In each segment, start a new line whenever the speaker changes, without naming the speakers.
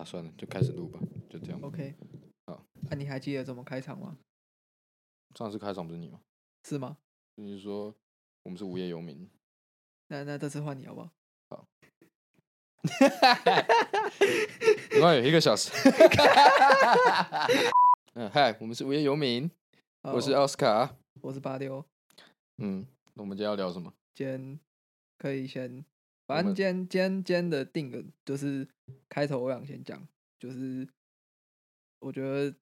啊，算了，就开始录吧，就这样。
OK，
好，
那、你还记得怎么开场吗？
上次开场不是你吗？
是吗？
你是说我们是无业游民？
那那这次换你好不好？
好。另外有，一个小时。嗯，嗨，我们是无业游民，我是
好
奥斯卡。
我是八六，
嗯，那我们今天要聊什么？
今天可以先，
我
反正
们
今天今天今天的定个就是开头我想先讲，就是我觉得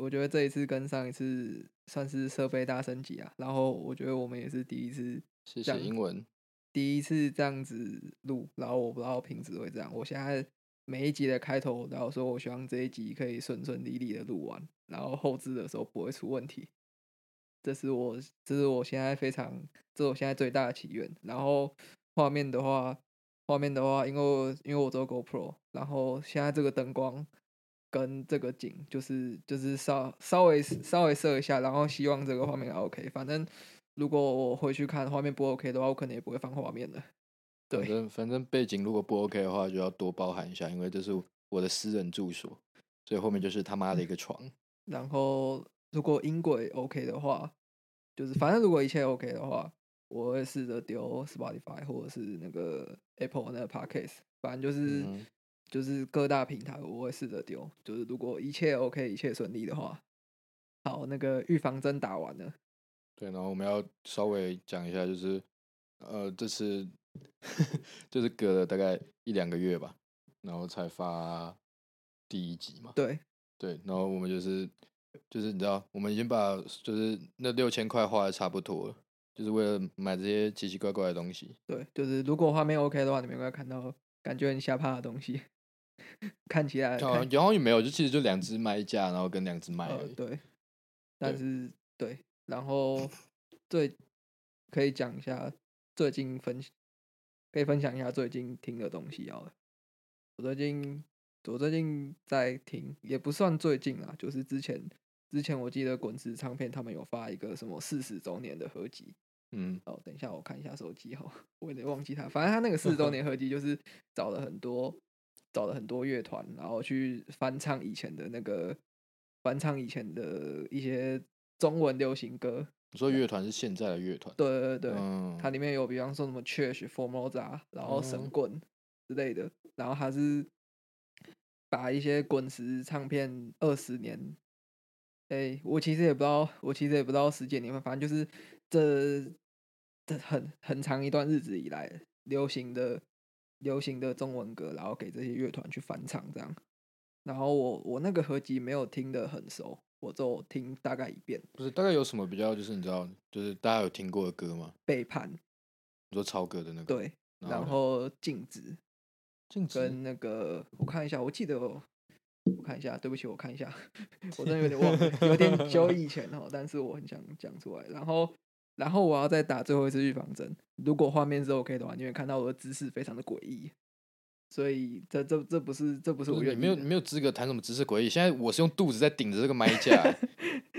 我觉得这一次跟上一次算是设备大升级啊，然后我觉得我们也是第一次
谢
这样
谢英文。
第一次这样子录，然后我不知道品质会这样。我现在每一集的开头，然后说我希望这一集可以顺顺利利的录完，然后后置的时候不会出问题。这是我，这是我现在非常，这是我现在最大的祈愿。然后画面的话，画面的话，因为我因为我做 GoPro，然后现在这个灯光跟这个景，就是就是稍稍微稍微设一下，然后希望这个画面还 OK。反正如果我回去看画面不 OK 的话，我可能也不会放画面的。对，
反正反正背景如果不 OK 的话，就要多包含一下，因为这是我的私人住所，所以后面就是他妈的一个床。
然后如果音轨 OK 的话，就是反正如果一切 OK 的话，我会试着丢 Spotify 或者是那个 Apple 那个 Podcast，反正就是、
嗯
就是各大平台我会试着丢。就是如果一切 OK 一切顺利的话，好，那个预防针打完了，
对，然后我们要稍微讲一下，就是呃，这次 就是隔了大概一两个月吧，然后才发第一集嘛。
对
对，然后我们就是就是你知道，我们已经把就是那六千块花的差不多了，就是为了买这些奇奇怪怪的东西。
对，就是如果画面 OK 的话，你们会看到感觉很吓怕的东西，看起来
好
看
像也没有，就其实就两只卖架，然后跟两只卖而已。
呃对，但
对
是对，然后 最可以讲一下最近分可以分享一下最近听的东西好了。我最近我最近在听，也不算最近啊，就是之前之前我记得滚石唱片他们有发一个什么四十周年的合集，
嗯，
哦，等一下我看一下手机哈，我有点忘记他。反正他那个四十周 年合集就是找了很多找了很多乐团，然后去翻唱以前的那个翻唱以前的一些中文流行歌。
你说乐团是现在的乐团，
对对对，
嗯，
它里面有比方说什么 Church、Formosa，然后神
嗯
棍之类的，然后它是把一些滚石唱片二十年，哎、我其实也不知道，我其实也不知道十几年份，反正就是这这很很长一段日子以来流行的流行的中文歌，然后给这些乐团去翻唱这样。然后我我那个合集没有听得很熟，我就听大概一遍。
不是大概有什么比较，就是你知道，就是大家有听过的歌吗？
背叛，
你说超哥的那个，
对，然
呢
后镜子，
镜子
跟那个我看一下，我记得我我看一下，对不起，我看一下，我真的有点忘了，有点久以前哦，但是我很想讲出来。然后，然后我要再打最后一次预防针，如果画面是 OK 的话，你会看到我的姿势非常的诡异，所以这这这不是这不是我愿意的
是你没有你没有资格谈什么姿势诡异。现在我是用肚子在顶着这个麦架，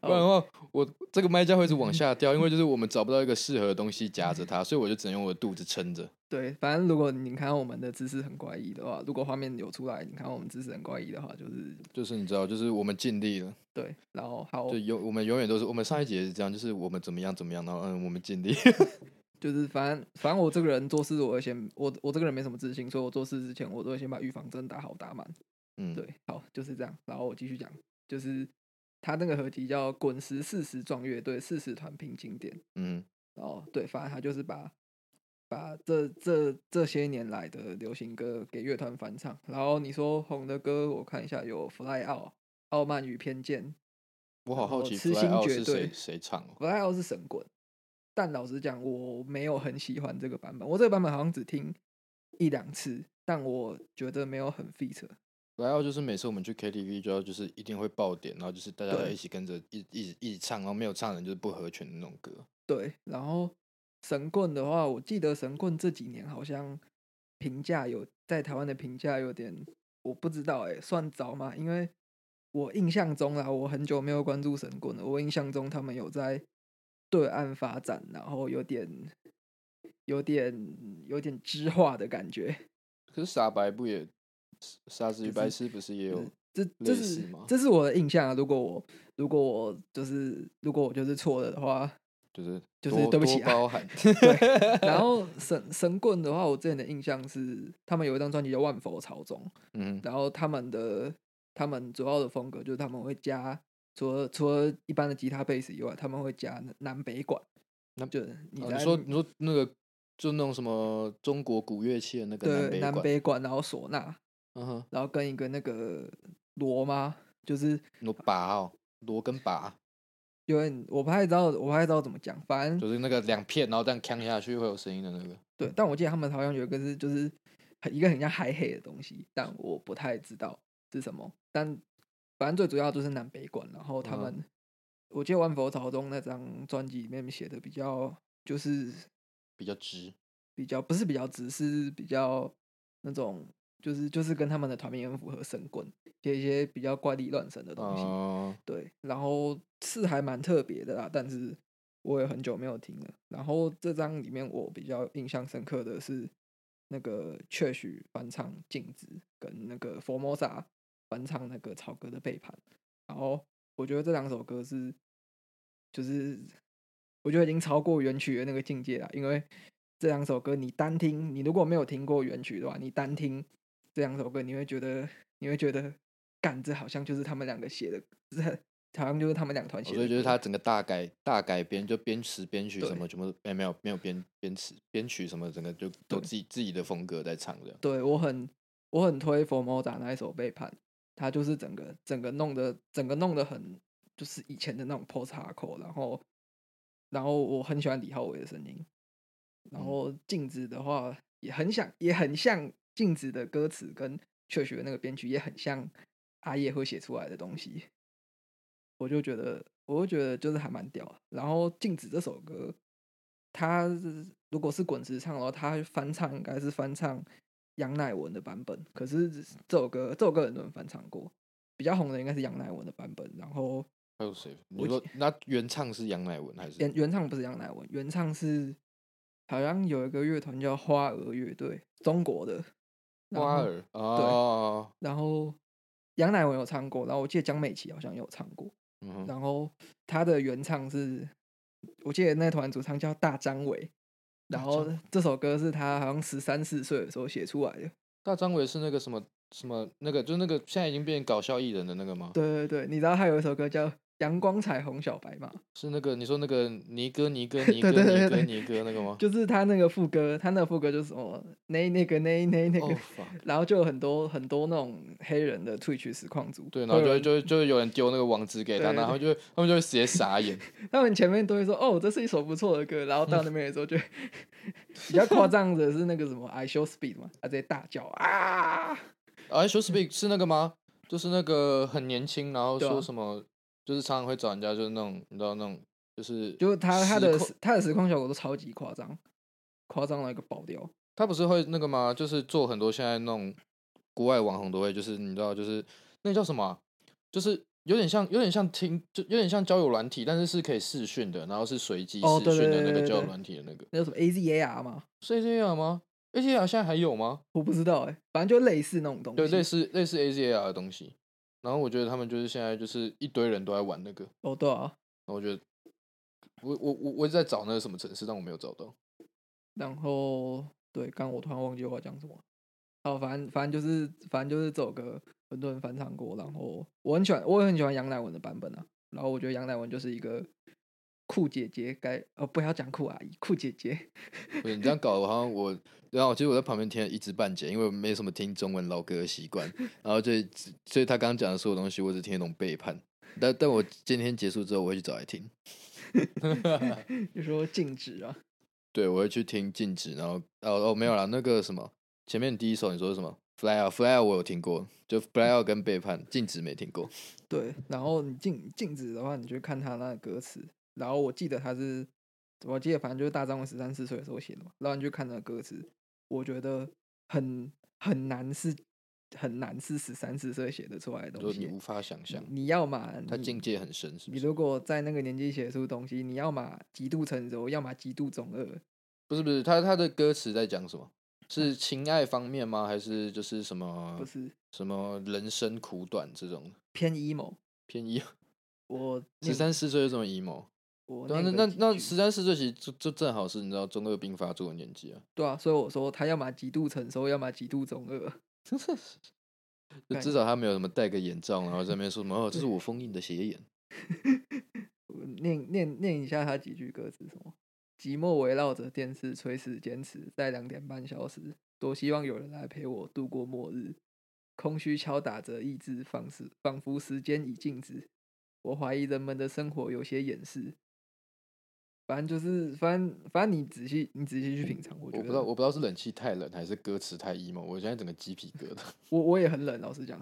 不然的
哦
话，我这个麦架会一直往下掉，因为就是我们找不到一个适合的东西夹着它，所以我就只能用我的肚子撑着。
对，反正如果你看到我们的姿势很怪异的话，如果画面有出来，你看到我们姿势很怪异的话，就是
就是你知道，就是我们尽力了，
对，然后好
就永我们永远都是我们上一节也是这样，就是我们怎么样怎么样，然后嗯，我们尽力。
就是反正反正我这个人做事，我会先我我这个人没什么自信，所以我做事之前我都会先把预防针打好打满。
嗯，
对，好就是这样。然后我继续讲，就是他那个合集叫《滚石四十壮乐队四十团拼经典》。
嗯，
然后对，反正他就是把把这这这些年来的流行歌给乐团翻唱。然后你说红的歌，我看一下有《Fly Out》、《傲慢与偏见》。
我好好奇
痴心绝对
是谁谁唱哦
？Fly Out 是神棍，但老实讲，我没有很喜欢这个版本。我这个版本好像只听一两次，但我觉得没有很 feature。
Fly Out 就是每次我们去 KTV 就要就是一定会爆点，然后就是大家一起跟着一一直一直唱，然后没有唱的人就是不合群的那种歌。
对，然后神棍的话，我记得神棍这几年好像评价有在台湾的评价有点，我不知道哎、算早吗？因为我印象中啦，我很久没有关注神棍了。我印象中他们有在对岸发展，然后有点有点有点知化的感觉。
可是傻白不也傻子与
就是
白痴不是也有
这
类
这是这是我的印象啊。如果我如果我就是如果我就是错了的话，
就是
就是对不起啊
包涵，
对。然 后神神棍的话，我之前的印象是他们有一张专辑叫《万佛朝宗》，
嗯
然后他们的他们主要的风格就是他们会加除了除了一般的吉他、贝斯以外，他们会加南北管。
那
就是你
哦
在
你说你说那个就那种什么中国古乐器的那个南
对南
北管，
北管，然后唢呐，
嗯哼，
然后跟一个那个螺吗？就是
螺拔哦，螺跟拔，
因为我不太知道，我不太知道怎么讲，反正
就是那个两片，然后这样扛下去会有声音的那个。
对，但我记得他们好像有一个是就是很一个很像海黑的东西，但我不太知道是什么。但反正最主要就是南北管，然后他
嗯
们、我记得《万佛朝宗》那张专辑里面写的比较就是
比较直，
比较不是比较直，是比较那种就是就是跟他们的团名很符合神棍，写一些比较怪力乱神的东西。
嗯，
对，然后是还蛮特别的啦，但是我也很久没有听了。然后这张里面我比较印象深刻的是那个确许翻唱《镜子》跟那个佛摩萨翻唱那个草哥的背叛。然后我觉得这两首歌是，就是我觉得已经超过原曲的那个境界了，因为这两首歌你单听，你如果没有听过原曲的话，你单听这两首歌，你会觉得你会觉得，干这好像就是他们两个写的，这好像就是他们两团写的歌。
所以就是他整个大改大改编，就编词编曲什么全部，哎、没有没有编编词编曲什么，整个就都自己自己的风格在唱这样。
对我很我很推佛摩达那一首背叛，他就是整个整个弄的整个弄得很就是以前的那种 post hardcore，然后然后我很喜欢李浩伟的声音，然
嗯
后镜子的话也很像也很像镜子的歌词跟确学那个编曲也很像阿叶会写出来的东西，我就觉得我就觉得就是还蛮屌的。然后镜子这首歌，他如果是滚石唱的话，他翻唱应该是翻唱杨乃文的版本。可是这首歌这首歌很多人翻唱过，比较红的应该是杨乃文的版本。然后
还有谁？你
我
说那原唱是杨乃文还是？
原原唱不是杨乃文，原唱是好像有一个乐团叫花儿乐队，中国的。
花儿哦，
然后杨乃文有唱过，然后我记得江美琪好像也有唱过。
嗯，
然后他的原唱是，我记得那团主唱叫大张伟，然后这首歌是他好像十三四岁的时候写出来的。
大张伟是那个什么什么那个，就是那个现在已经变搞笑艺人的那个吗？
对对对，你知道他有一首歌叫《阳光彩虹小白马》，
是那个你说那个尼哥尼哥 尼哥尼哥尼哥那个吗？
就是他那个副歌，他那个副歌就是什么那那个那那那个，然后就有很多很多那种黑人的退曲实况组，
对，然后就就会就会有人丢那个网址给他，然后就会他们就会直接傻眼。
他们前面都会说哦，这是一首不错的歌，然后到那边的时候就 比较夸张的是那个什么 I show speed 嘛，他直接大叫啊
，！I s h o w Speed 是那个吗？就是那个很年轻，然后说什么，就是常常会找人家，就是那种你知道那种，就是
就是他他的他的实况效果都超级夸张，夸张到一个爆掉。
他不是会那个吗？就是做很多现在那种国外网红都会，就是你知道，就是那叫什么啊、就是有点像有点像听，就有点像交友软体，但是是可以视讯的，然后是随机视
哦对对
讯的那个交友软体的那个，
那叫什么 AZAR 吗？
是这样吗？AZR 现在还有吗？
我不知道哎、反正就类似那种东西。
对，类似类似 AZR 的东西。然后我觉得他们就是现在就是一堆人都在玩那个，
哦，对啊。
然后我觉得我我我我一直在找那个什么城市，但我没有找到。
然后对，刚我突然忘记我要讲什么。好，反正反正就是反正就是这首歌很多人翻唱过，然后我很喜欢，我也很喜欢杨乃文的版本啊。然后我觉得杨乃文就是一个酷姐姐该，哦不要讲酷阿姨，酷姐姐。
你这样搞得好像我，然后其实我在旁边听了一知半解，因为我没什么听中文老歌的习惯，然后所以所以他刚刚讲的所有东西，我只听得懂背叛。但但我今天结束之后，我会去找来听。
就说禁止啊，
对，我会去听禁止，然后哦哦没有啦，那个什么前面第一首你说什么？Fly Out，Fly Out 我有听过，就 Fly Out 跟背叛，禁止没听过。
对，然后你禁禁止的话，你就看他那个歌词，然后我记得他是，我记得反正就是大张伟十三四岁的时候写的嘛，然后你就看那个歌词，我觉得很很难是很难是十三四岁写的出来的东西
你无，法想象，
你要嘛
他境界很深，是是？
你如果在那个年纪写出东西，你要嘛极度成熟，要么极度中二。
不是不是，他他的歌词在讲什么？是情爱方面吗？还是就是什么
不是
什么人生苦短这种
偏 emo。
偏 emo？
我
十三四岁有什么 emo？对啊，那那那
个几句
十三四岁其实就就正好是你知道中二病发作的年纪啊，
对啊，所以我说他要么极度成熟，要么极度中二。干
就至少他没有什么戴个眼罩，然后在那边说什么哦，这是我封印的邪眼。
念念念一下他几句歌词，什么寂寞围绕着电视，垂死坚持在两点半消失。多希望有人来陪我度过末日，空虚敲打着意志，仿时仿佛时间已静止。我怀疑人们的生活有些掩饰。反正就是，反正反正你仔细你仔细去品尝，我觉得
我不知道，我不知道是冷气太冷还是歌词太 emo，我现在整个鸡皮疙瘩。
我我也很冷，老实讲，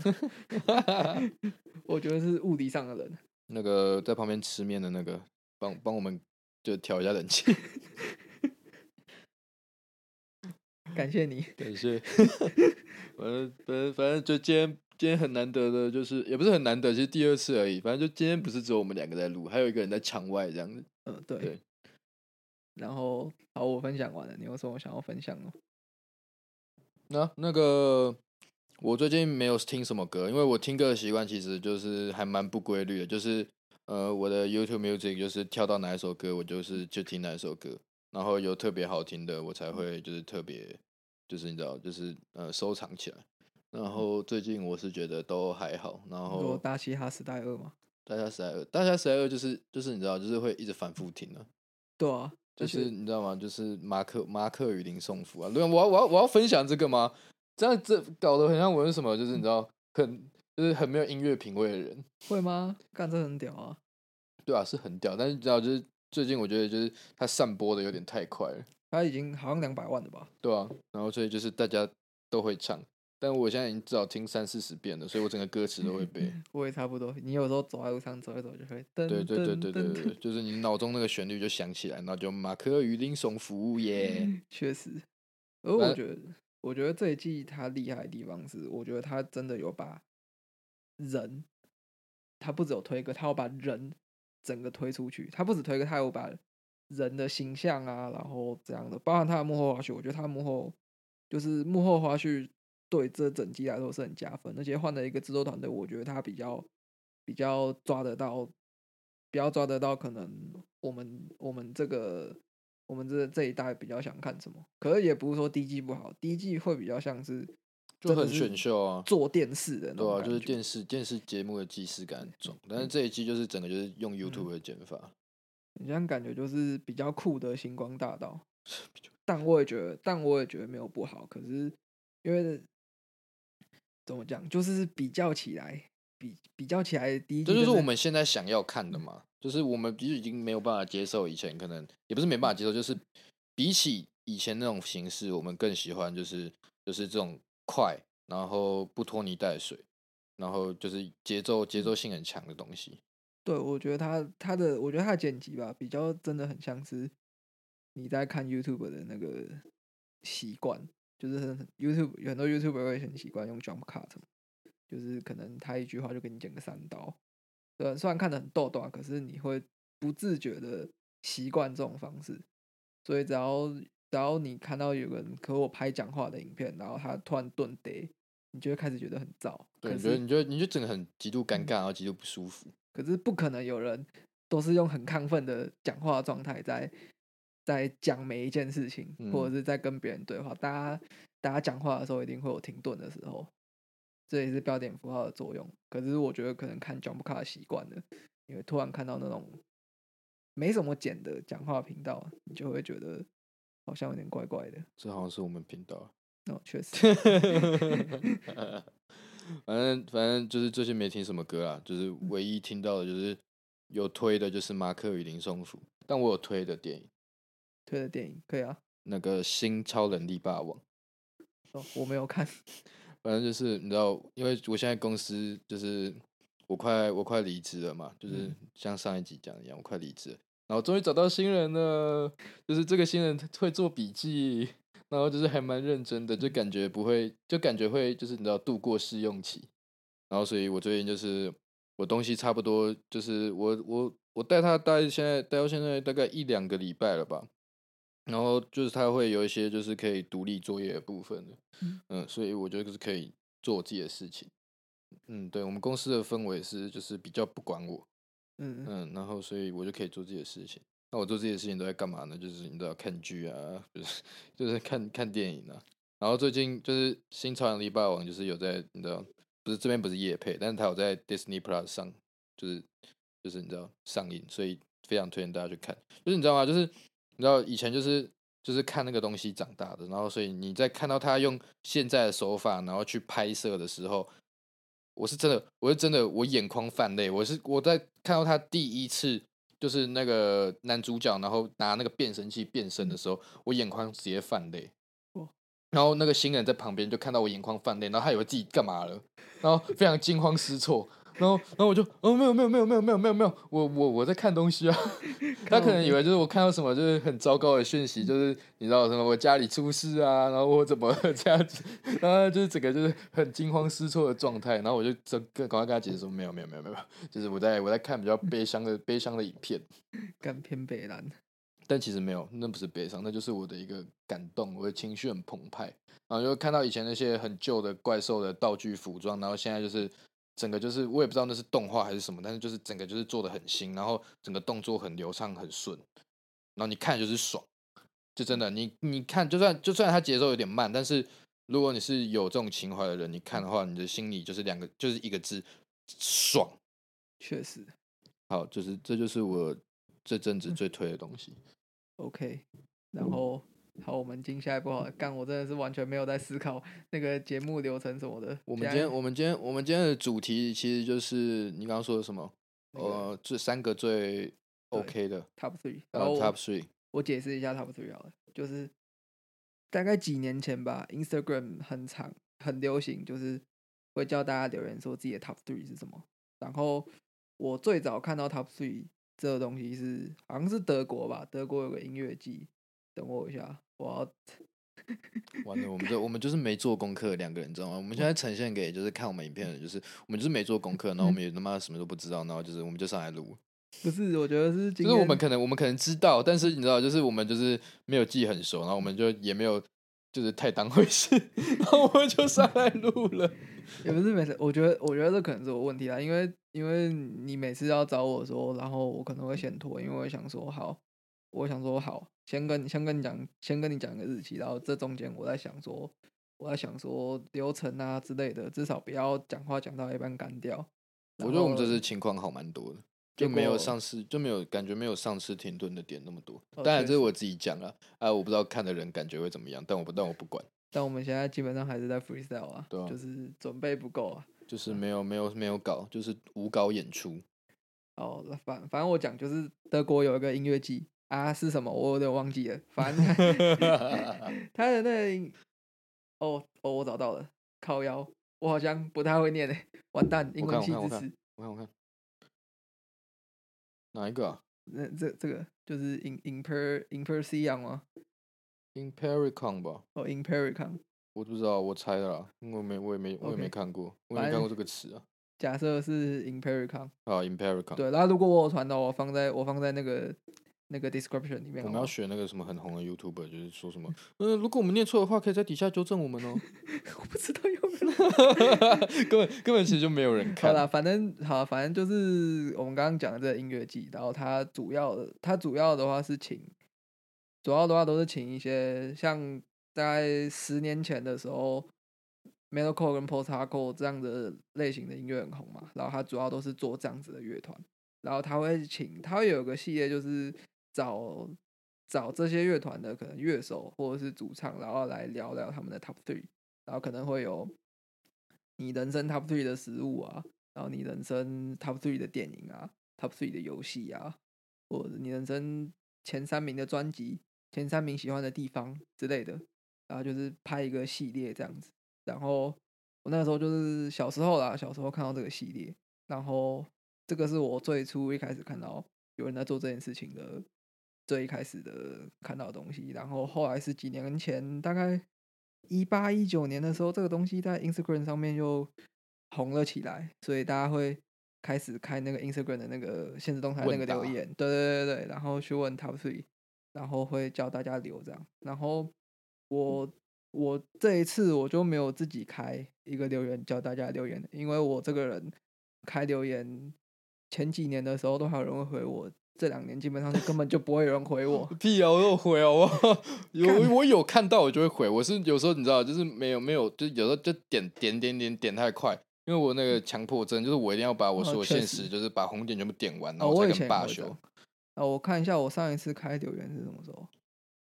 我觉得是物理上的冷。
那个在旁边吃面的那个，帮帮我们就调一下冷气，
感谢你，
感谢。反正反正反正就今天今天很难得的，就是也不是很难得，其实第二次而已。反正就今天不是只有我们两个在录，还有一个人在场外这样子。
嗯，对。
对
然后，好，我分享完了，你有什么想要分享的？
那那个我最近没有听什么歌，因为我听歌的习惯其实就是还蛮不规律的，就是呃我的 YouTube Music 就是跳到哪一首歌，我就是就听哪一首歌，然后有特别好听的我才会就是特别就是你知道就是呃收藏起来。然后最近我是觉得都还好，然后
大嘻哈时代二吗？
大嘻哈时代二，大嘻哈时代二就是就是你知道就是会一直反复听啊，
对啊，
就是你知道吗？就是马克马克与林送福啊，对啊，我要我要我要分享这个吗？这样这搞得很像我是什么？就是你知道很就是很没有音乐品味的人，
会吗？干这很屌啊！
对啊，是很屌，但是你知道就是最近我觉得就是他散播的有点太快了，
他已经好像两百万了吧？
对啊，然后所以就是大家都会唱，但我现在已经至少听三四十遍了，所以我整个歌词都会背。
我也差不多。你有时候走在路上走一走就会噔
对对对
噔
对对
噔
对，就是你脑中那个旋律就响起来，然后就马克与林送福耶。
确实，而我
反
觉得，我觉得这一季他厉害的地方是，我觉得他真的有把人，他不只有推歌，他要把人整个推出去。他不止推歌，他有把人的形象啊，然后这样的，包含他的幕后花絮，我觉得他幕后就是幕后花絮对这整季来说是很加分，而且换了一个制作团队，我觉得他比较比较抓得到，比较抓得到可能我们我们这个我们这这一代比较想看什么，可是也不是说第一季不好，第一季会比较像是
就很选秀啊
做电视的那
对啊，就是电视电视节目的既视感很重，但是这一季就是整个就是用 YouTube 的剪法，
你这样感觉就是比较酷的星光大道，但我也觉得，但我也觉得没有不好。可是因为怎么讲，就是比较起来，比比较起来，第一
这就是我们现在想要看的嘛，就是我们其实已经没有办法接受以前可能也不是没办法接受，就是比起以前那种形式，我们更喜欢就是就是这种快，然后不拖泥带水，然后就是节奏节奏性很强的东西。
对，我觉得他他的，我觉得他的剪辑吧，比较真的很像是你在看 YouTube 的那个习惯，就是很 YouTube 有很多 YouTuber 会很习惯用 jump cut，就是可能他一句话就给你剪个三刀，对，虽然看得很逗逗啊，可是你会不自觉的习惯这种方式，所以只要只要你看到有个人和我拍讲话的影片，然后他突然顿呆，你就会开始觉得很燥，
对，
可
你觉得你觉得你就整个很极度尴尬，然后极度不舒服。
可是不可能有人都是用很亢奋的讲话状态在在讲每一件事情，或者
嗯
是在跟别人对话。大家大家讲话的时候一定会有停顿的时候，这也是标点符号的作用。可是我觉得可能看 Jump Cut 习惯了，因为突然看到那种没什么剪的讲话频道，你就会觉得好像有点怪怪的。
这好像是我们频道。
哦，确实，
反正反正就是最近没听什么歌啊，就是唯一听到的就是有推的，就是马克与林松鼠，但我有推的电影，
推的电影可以啊。
那个新超能力霸王。
哦，我没有看，
反正就是你知道，因为我现在公司就是我快我快离职了嘛，就是
嗯
像上一集讲的一样，我快离职了，然后终于找到新人了，就是这个新人会做笔记，然后就是还蛮认真的，就感觉不会，就感觉会就是你知道度过试用期，然后所以我最近就是我东西差不多就是我我我带他大概现在带到现在大概一两个礼拜了吧，然后就是它会有一些就是可以独立作业的部分的，
嗯
嗯，所以我觉得是可以做我自己的事情。嗯，对我们公司的氛围是就是比较不管我，
嗯，
嗯，然后所以我就可以做自己的事情。那我做自己的事情都在干嘛呢？就是你知道看剧啊，就是 就是看看电影啊。然后最近就是《新超能力霸王》，就是有在你知道，不是这边不是夜配，但是它有在 Disney Plus 上，就是就是你知道上映，所以非常推荐大家去看。就是你知道吗？就是你知道以前就是就是看那个东西长大的，然后所以你在看到他用现在的手法，然后去拍摄的时候，我是真的，我是真的，我眼眶泛泪。我是我在看到他第一次就是那个男主角，然后拿那个变声器变身的时候，我眼眶直接泛泪。
哇
然后那个新人在旁边就看到我眼眶泛泪，然后他以为自己干嘛了，然后非常惊慌失措。然后，然后我就，哦，没有，没有，没有，没有，没有，没有，没有，我，我，我在看东西啊。他可能以为就是我看到什么就是很糟糕的讯息，就是你知道什么我家里出事啊，然后我怎么 这样子，然后就是整个就是很惊慌失措的状态。然后我就这赶快跟他解释说，没有，没有，没有，没有，就是我在我在看比较悲伤的悲伤的影片。
干偏北蓝，
但其实没有，那不是悲伤，那就是我的一个感动，我的情绪很澎湃，然后就看到以前那些很旧的怪兽的道具服装，然后现在就是整个就是我也不知道那是动画还是什么，但是就是整个就是做的很新，然后整个动作很流畅很顺，然后你看就是爽，就真的你你看就算就算它节奏有点慢，但是如果你是有这种情怀的人，你看的话，你的心里就是两个就是一个字爽。
确实
好，就是这就是我这阵子最推的东西。
OK。然后好，我们进下一步好了。干，我真的是完全没有在思考那个节目流程什么的。
我们今天我们今天我们今天的主题其实就是你刚刚说的什么？
那个
呃，这三个最 OK 的
，Top Three，
呃
然后
，Top Three。
我解释一下 Top Three 好了，就是大概几年前吧，Instagram 很长很流行，就是会叫大家留言说自己的 Top Three 是什么。然后我最早看到 Top Three 这个东西是好像是德国吧，德国有个音乐季。等我一下，我要
完了，我们就我们就是没做功课两个人，你知道吗？我们现在呈现给就是看我们影片的人，就是我们就是没做功课，然后我们也他妈什么都不知道，然后就是我们就上来录。
不是，我觉得是
就是我们可能我们可能知道，但是你知道，就是我们就是没有记很熟，然后我们就也没有就是太当回事，然后我们就上来录了。
也不是每次，我觉得我觉得这可能是我问题啦，因为因为你每次要找我说，然后我可能会先拖，因为我想说好，我想说好，先跟先跟你讲，先跟你讲一个日期，然后这中间我在想说，我在想说流程啊之类的，至少不要讲话讲到一半干掉。
我觉得我们这次情况好蛮多的，就没有上次就没有感觉没有上次停顿的点那么多。
哦
当然这是我自己讲了，啊，我不知道看的人感觉会怎么样，但我不但我不管，
但我们现在基本上还是在 freestyle 啊，
对啊
就是准备不够啊。
就是没有没有没有搞，就是无稿演出。
哦，那反反正我讲就是德国有一个音乐季啊，是什么我有点忘记了，反正他 他的那個哦哦，我找到了，靠腰，我好像不太会念诶，完蛋，英文
看我看我看
系支持。
我看我看哪一个啊
那这这个就是 in imper impersion 吗
？？Impericon 吧，
哦，impericon。
我不知道，我猜的啦，因为我没我也没我也没看过，我也没看过这个词啊。
假设是 impericon，
啊，Impericon，
对，然后如果我有传到，我放在我放在那个那个 description 里面。
我们要选那个什么很红的 YouTuber，就是说什么，嗯、如果我们念错的话，可以在底下纠正我们哦。
我不知道有没有。
根本根本其实就没有人
好
看。
啦，反正好，反正就是我们刚刚讲的这个音乐季，然后它主要的，它主要的话是请，主要的话都是请一些像大概十年前的时候，metalcore 跟 post hardcore 这样的类型的音乐很红嘛，然后它主要都是做这样子的乐团，然后他会请，他会有个系列就是找找这些乐团的可能乐手或者是主唱，然后来聊聊他们的 top three，然后可能会有你人生 top three 的食物啊，然后你人生 top three 的电影啊，top three 的游戏啊，或者你人生前三名的专辑、前三名喜欢的地方之类的，然后就是拍一个系列这样子。然后我那时候就是小时候啦，小时候看到这个系列，然后这个是我最初一开始看到有人在做这件事情的最一开始的看到的东西。然后后来是几年前，大概一八一九年的时候，这个东西在 Instagram 上面又红了起来，所以大家会开始开那个 Instagram 的那个现实动态那个留言，对对对对，然后去问 Top Three，然后会叫大家留这样。然后我我这一次我就没有自己开一个留言叫大家留言的，因为我这个人开留言前几年的时候都还有人会回我，这两年基本上是根本就不会有人回我。
屁啊！我有回好不好？有我有看到我就会回。我是有时候你知道，就是没有没有，就有时候就点点点点点太快，因为我那个强迫症，就是我一定要把我
哦
所有现实，就是把红点全部点完，然
哦，
后才跟罢休。
啊，我看一下我上一次开留言是什么时候？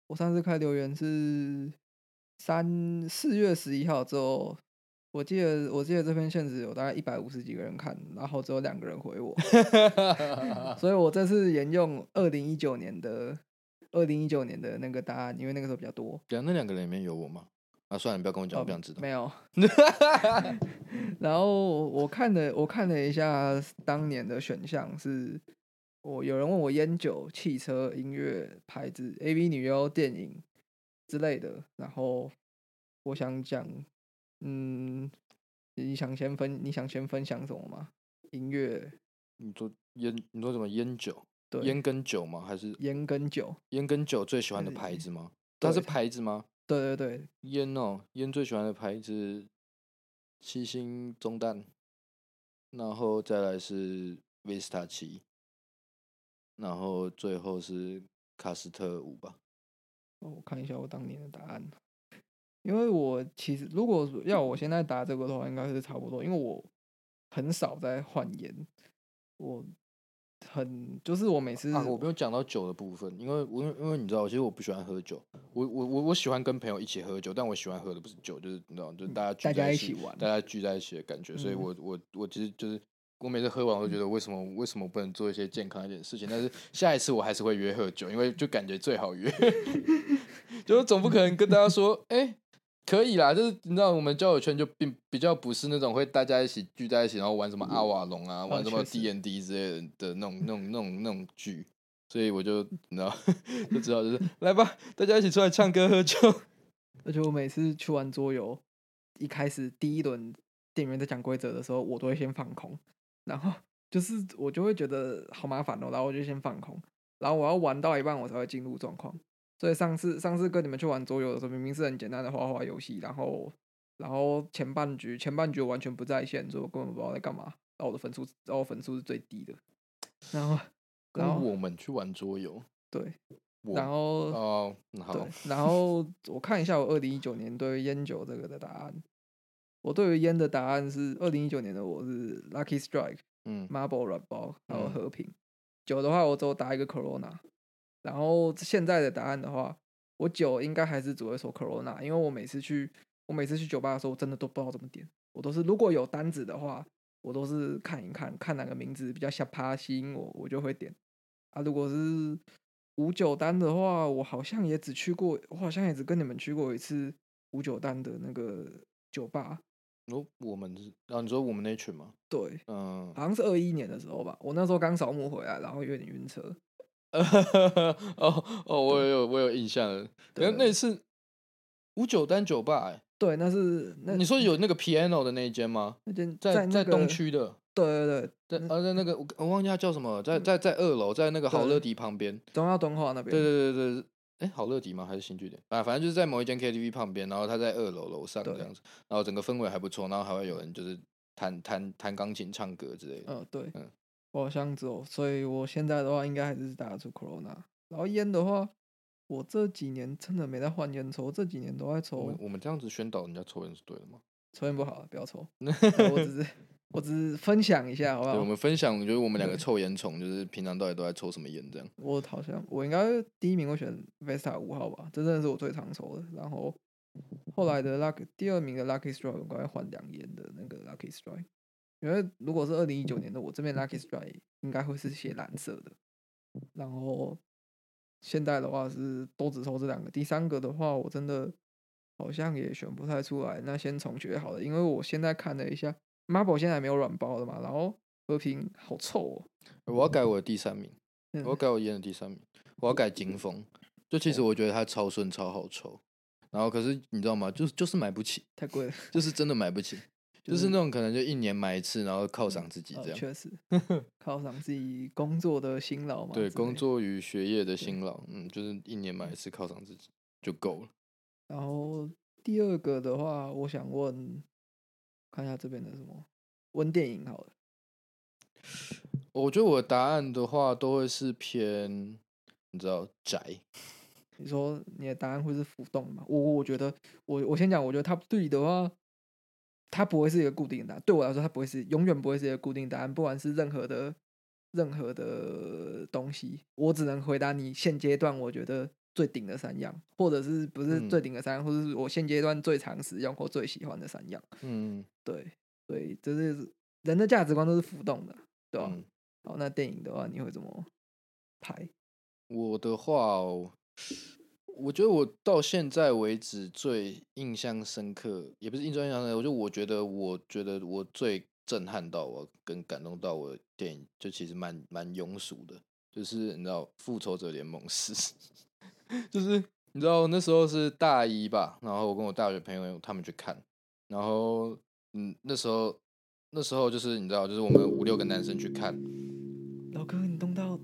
我上次开留言是三四月十一号之后，我记得我记得这篇现实有大概一百五十几个人看，然后只有两个人回我，所以我这次沿用二零一九年的二零一九年的那个答案，因为那个时候比较多。
对啊，那两个人里面有我吗？啊，算了，你不要跟我讲，我不想知道。
哦没有。然后我看了我看了一下当年的选项是，我有人问我烟酒、汽车、音乐、牌子、AV 女优、电影之类的，然后我想讲，嗯，你想先分你想先分享什么吗？音乐
你说烟，你说什么烟酒？
对
烟跟酒吗？还是
烟跟酒，
烟跟酒最喜欢的牌子吗？它是 牌子吗？
对对对，
烟哦，烟最喜欢的牌子，七星中弹，然后再来是 Vista 七，然后最后是卡斯特五吧。
哦我看一下我当年的答案，因为我其实如果要我现在答这个的话，应该是差不多，因为我很少在换烟，我很就是我每次
啊，我没有讲到酒的部分，因为我因为你知道，其实我不喜欢喝酒，我我我我喜欢跟朋友一起喝酒，但我喜欢喝的不是酒，就是你知道，就是大家聚
大家
在
一起玩
大家聚在一起的感觉，所以
嗯
我我我其实就是。我每次喝完，我都觉得为什么为什么不能做一些健康一点的事情？但是下一次我还是会约喝酒，因为就感觉最好约。就是总不可能跟大家说，哎、可以啦，就是你知道，我们交友圈就并比较不是那种会大家一起聚在一起，然后玩什么阿瓦隆啊，玩什么 D N D 之类的的那种那种那种那种剧，所以我就你知道 就知道 就是来吧，大家一起出来唱歌喝酒。
而且我每次去玩桌游，一开始第一轮店员在讲规则的时候，我都会先放空，然后就是我就会觉得好麻烦哦，然后我就先放空，然后我要玩到一半我才会进入状况。所以上次上次跟你们去玩桌游的时候，明明是很简单的画画游戏，然后然后前半局前半局我完全不在线，所以我根本不知道在干嘛，然后我的分数然后我分数是最低的，然后
跟
然后
我们去玩桌游，
对，然后
哦，嗯好
对，，然后我看一下我二零一九年对于烟酒这个的答案。我对于烟的答案是二零一九年的我是 Lucky Strike、
嗯
Marble 软包还有
嗯
和平。酒的话，我只有打一个 Corona。然后现在的答案的话，我酒应该还是只会说 Corona，因为我每次去我每次去酒吧的时候，我真的都不知道怎么点。我都是如果有单子的话，我都是看一看，看哪个名字比较下趴吸引我，我就会点。啊，如果是五九单的话，我好像也只去过，我好像也只跟你们去过一次五九单的那个酒吧。
哦，我们是，然后你说我们那群吗？
对，
嗯，
好像是二一年的时候吧，我那时候刚扫墓回来，然后有点晕车。
哦哦，我有我有印象了，
对
那那次五九单酒吧、欸，
对，那是那
你说有那个 piano 的那一间吗？
那间
在
在那
东区的，
对对对，
在啊在那个我我忘记它叫什么，在在在二楼，在那个好乐迪旁边。
中央东华那边。
对对对对，哎，好乐迪吗？还是新据点？啊，反正就是在某一间 KTV 旁边，然后它在二楼楼上这样子，然后整个氛围还不错，然后还会有人就是弹弹弹钢琴、唱歌之类的。
嗯，对，
嗯
我好像只有，所以我现在的话应该还是打得出 Corona。然后烟的话，我这几年真的没在换烟抽，这几年都在
我
抽
们，我们这样子宣导人家抽烟是对的吗？
抽烟不好，不要抽。我只是我只是分享一下，好不
对，我
好？
们分享就是我们两个
对
臭烟虫，就是平常到底都在抽什么烟这样。
我好像我应该第一名会选 Vesta 五号吧，这真的是我最常抽的。然后后来的 Lucky 第二名的 Lucky Strike 我刚才换两烟的那个 Lucky Strike，因为如果是二零一九年的我这边 Lucky Strike 应该会是写蓝色的，然后现在的话是都只抽这两个，第三个的话我真的好像也选不太出来，那先重学好了，因为我现在看了一下 Marble 现在还没有软包的嘛，然后和平好臭哦，
我要改我的第三名，
嗯
我要改我烟的第三名，我要改金风。就其实我觉得它超顺超好抽，然后可是你知道吗？就是就是买不起，
太贵了。
就是真的买不起。就是那种可能就一年买一次，然后犒赏自己
呃
这样。
确实 犒赏自己工作的辛劳嘛。
对，工。作与学业的辛劳，嗯，就是一年买一次犒赏自己就够了。
然后第二个的话，我想问，看一下这边的什么，问电影好了。
我觉得我的答案的话，都会是偏，你知道宅。
你说你的答案会是浮动吗？我我觉得，我我先讲，我觉得 Top Three 的话，它不会是一个固定的答案。对我来说，它不会是永远不会是一个固定答案，不管是任何的任何的东西，我只能回答你现阶段我觉得最顶的三样，或者是不是最
嗯
顶的三样，或者是我现阶段最常使用或最喜欢的三样。
嗯
对，所以这是人的价值观都是浮动的，对吧、
嗯，
好，那电影的话，你会怎么拍？
我的话哦，我觉得我到现在为止最印象深刻，也不是印象深刻，我就我觉得，我觉得我最震撼到我跟感动到我的电影，就其实蛮蛮庸俗的，就是你知道《复仇者联盟四》，就是你知道那时候是大一吧，然后我跟我大学朋友他们去看，然后嗯那时候那时候就是你知道，就是我们五六个男生去看，
老哥，你动到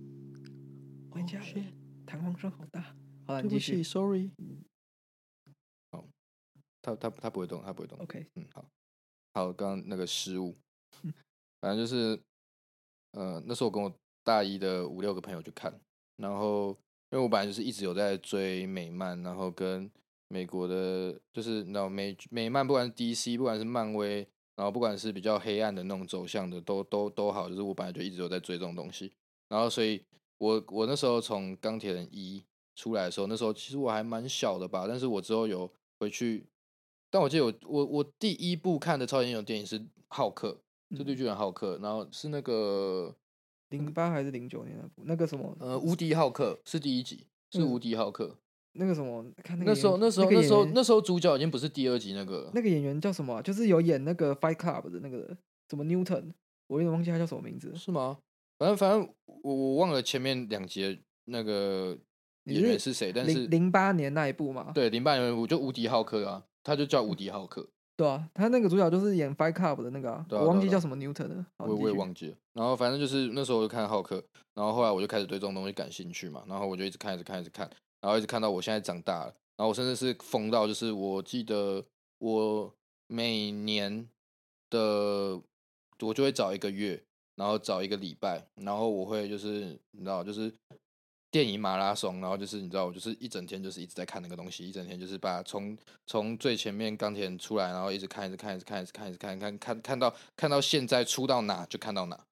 玩家
Oh,
弹簧声好大。好了，
对不
你继续
起。，sorry。好，他他他不会动，他不会动。
OK，
嗯，好，好，刚刚那个失误
嗯，
反正就是，呃，那时候我跟我大一的五六个朋友去看，然后因为我本来就是一直有在追美漫，然后跟美国的，就是你知道美美漫，不管是 DC，不管是漫威，然后不管是比较黑暗的那种走向的，都都都好，就是我本来就一直有在追这种东西，然后所以我我那时候从钢铁人一出来的时候，那时候其实我还蛮小的吧，但是我之后有回去，但我记得我我我第一部看的超级英雄电影是浩克，是绿
嗯
巨人浩克，然后是那个
零八还是零九年那部？那个什么，
呃无敌浩克是第一集，是
嗯
无敌浩克。
那个什么，看那个
那时候那时候那时候那时候主角已经不是第二集那个了，
那个演员叫什么啊、就是有演那个 Fight Club 的那个什么 Newton，我有点忘记他叫什么名字。
是吗？反正反正我我忘了前面两集的那个
你
演员
是
是谁，但是
零八年那一部嘛，
对零八年那一部就无敌浩克啊，他就叫无敌浩克，
对啊，他那个主角就是演 Fight Club 的那个、我忘记叫什么 Newton 了。好
我我也
你继续
忘记了。然后反正就是那时候我就看浩克，然后后来我就开始对这种东西感兴趣嘛，然后我就一直看，一直看，一直看，然后一直看到我现在长大了，然后我甚至是疯到就是我记得我每年的我就会找一个月，然后找一个礼拜，然后我会就是你知道就是。电影马拉松，然后就是你知道，我就是一整天就是一直在看那个东西，一整天就是把从从最前面钢铁人出来，然后一直看，一直看，一直看，一直看，一直看，看看看到看到现在出到哪就看到哪。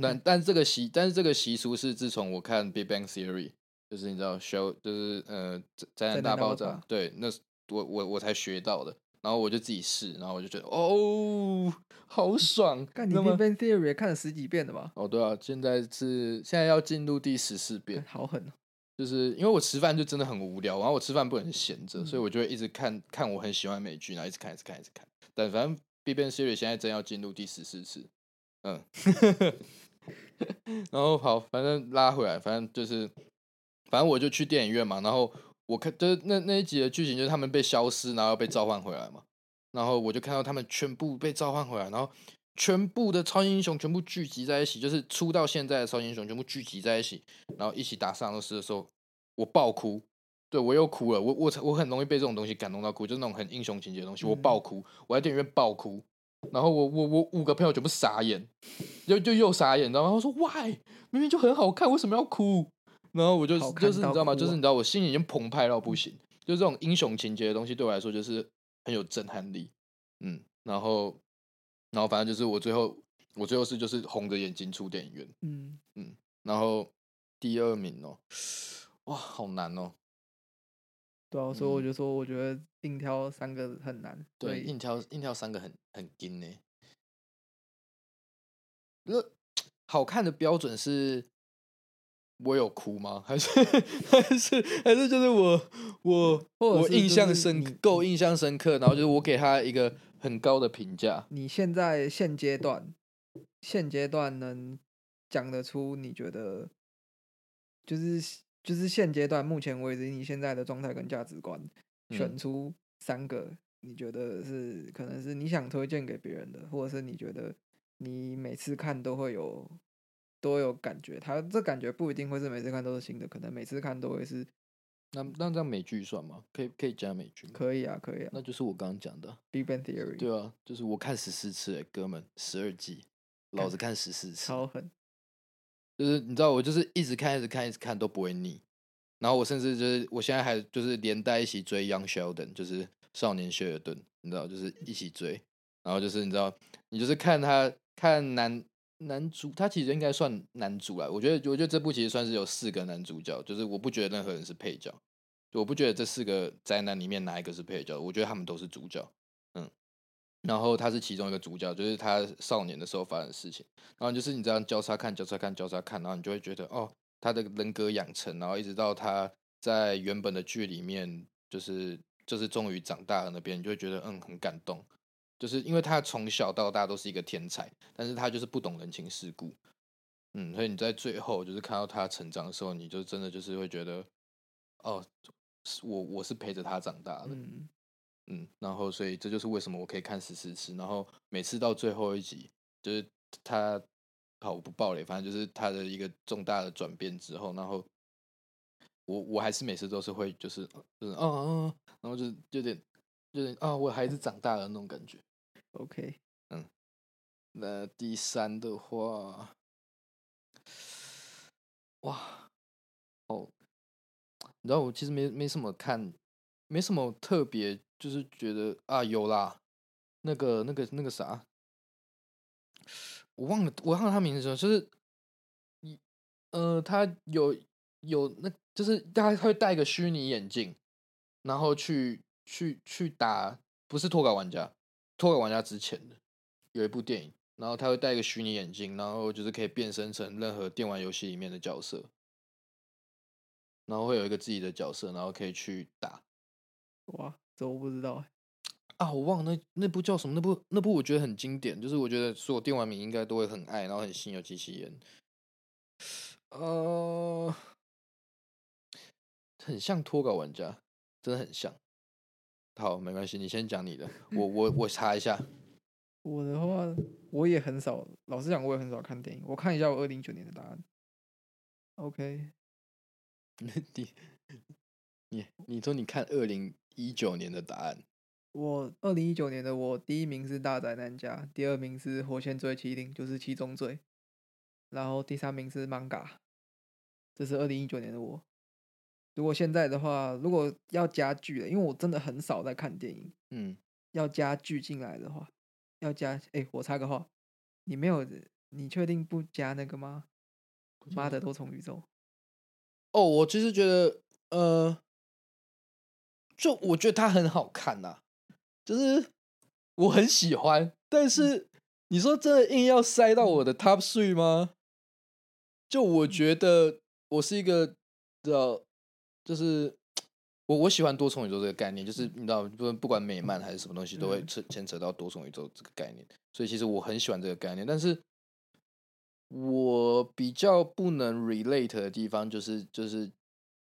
但但这个习，但是这个习俗是自从我看《Big Bang Theory》，就是你知道 show，就是呃灾灾难大爆炸
大爆炸，
对，那是我我我才学到的。然后我就自己试，然后我就觉得哦，好爽！
看你
那
Bang Theory 也看了十几遍了吧？
哦，对啊，现在是现在要进入第十四遍，
好狠哦！
就是因为我吃饭就真的很无聊，然后我吃饭不能闲着，所以
嗯
我就会一直看看我很喜欢美剧，然后一直看，一直看，一直看。但反正《Big Bang Theory》现在真要进入第十四次，嗯，然后好，反正拉回来，反正就是，反正我就去电影院嘛，然后我看就是那那一集的剧情就是他们被消失，然后被召唤回来嘛，然后我就看到他们全部被召唤回来，然后全部的超级英雄全部聚集在一起，就是出到现在的超级英雄全部聚集在一起，然后一起打萨诺斯的时候，我爆哭，对我又哭了，我我我很容易被这种东西感动到哭，就是那种很英雄情节的东西，我爆哭，我在电影院爆哭，然后我我我五个朋友全部傻眼，就就又傻眼，你知道吗？他说 why 明明就很好看，为什么要哭？然后我就就是你知道吗？就是你知道我心里已经澎湃到不行，就这种英雄情节的东西对我来说就是很有震撼力，嗯，然后然后反正就是我最后我最后是就是红着眼睛出电影院，
嗯嗯，
然后第二名哦，哇，好难哦，
对啊，所以我
嗯
就说，我觉得硬挑三个很难。所
对，硬挑硬挑三个很很硬呢。那好看的标准是，我有哭吗？还是还是还是就是我我我印象深
你
够印象深刻，然后就是我给他一个很高的评价。
你现在现阶段，现阶段能讲得出你觉得，就是就是现阶段目前为止你现在的状态跟价值观，选
嗯
出三个你觉得是可能是你想推荐给别人的，或者是你觉得你每次看都会有都有感觉，它这感觉不一定会是每次看都是新的，可能每次看都会是
那那这样美剧算吗？可以可以加美剧吗？
可以啊，可以啊。
那就是我刚刚讲的啊
，Big Bang Theory
对啊，就是我看十四次哎，哥们，十二季，老子看十四次，
超狠，
就是你知道我就是一直看一直看一直看都不会腻，然后我甚至就是我现在还就是连带一起追 Young Sheldon，就是少年谢尔顿，你知道就是一起追，然后就是你知道你就是看他看男男主，他其实应该算男主啦，我觉得我觉得这部其实算是有四个男主角，就是我不觉得任何人是配角，我不觉得这四个宅男里面哪一个是配角，我觉得他们都是主角，嗯。然后他是其中一个主角，就是他少年的时候发生的事情。然后就是你这样交叉看、交叉看、交叉看，然后你就会觉得哦，他的人格养成，然后一直到他在原本的剧里面，就是就是终于长大了那边，你就会觉得嗯很感动，就是因为他从小到大都是一个天才，但是他就是不懂人情世故，嗯，所以你在最后就是看到他成长的时候，你就真的就是会觉得哦，是我我是陪着他长大的，
嗯，
嗯，然后所以这就是为什么我可以看十四次，然后每次到最后一集，就是他，好我不爆雷，反正就是他的一个重大的转变之后，然后我我还是每次都是会就是就是嗯嗯，嗯然后就是有点有点啊，我孩子长大了那种感觉。
OK，嗯
那第三的话，哇，哦，你知道我其实没没什么看，没什么特别，就是觉得啊有啦，那个那个那个啥，我忘了我忘了他名字了，就是一呃，他有有那就是他会戴一个虚拟眼镜，然后去去去打，不是脱稿玩家，脱稿玩家之前的有一部电影，然后他会戴一个虚拟眼镜，然后就是可以变身成任何电玩游戏里面的角色，然后会有一个自己的角色，然后可以去打
哇，这我不知道欸，
啊，我忘了那那部叫什么？那部那部我觉得很经典，就是我觉得所有电玩迷应该都会很爱，然后很心有戚戚焉。呃，很像脱稿玩家，真的很像。好，没关系，你先讲你的，我我我查一下。
我的话，我也很少，老实讲，我也很少看电影。我看一下我二零一九年的答案。OK，
你你你说你看二零一九年的答案，
我二零一九年的我第一名是《大宅男家》，第二名是《火线追麒麟》，就是七宗罪，然后第三名是 Manga。这是二零一九年的我。如果现在的话，如果要加剧了，因为我真的很少在看电影，
嗯，
要加剧进来的话，要加哎，我插个话，你没有，你确定不加那个吗？妈的。多重宇宙，
哦，我其实觉得，呃，就我觉得它很好看呐、就是我很喜欢，但是你说真的硬要塞到我的 top three 吗？就我觉得我是一个的，就是我我喜欢多重宇宙这个概念，就是你知道，不不管美漫还是什么东西，都会
嗯。
牵牵扯到多重宇宙这个概念，所以其实我很喜欢这个概念，但是我比较不能 relate 的地方就是就是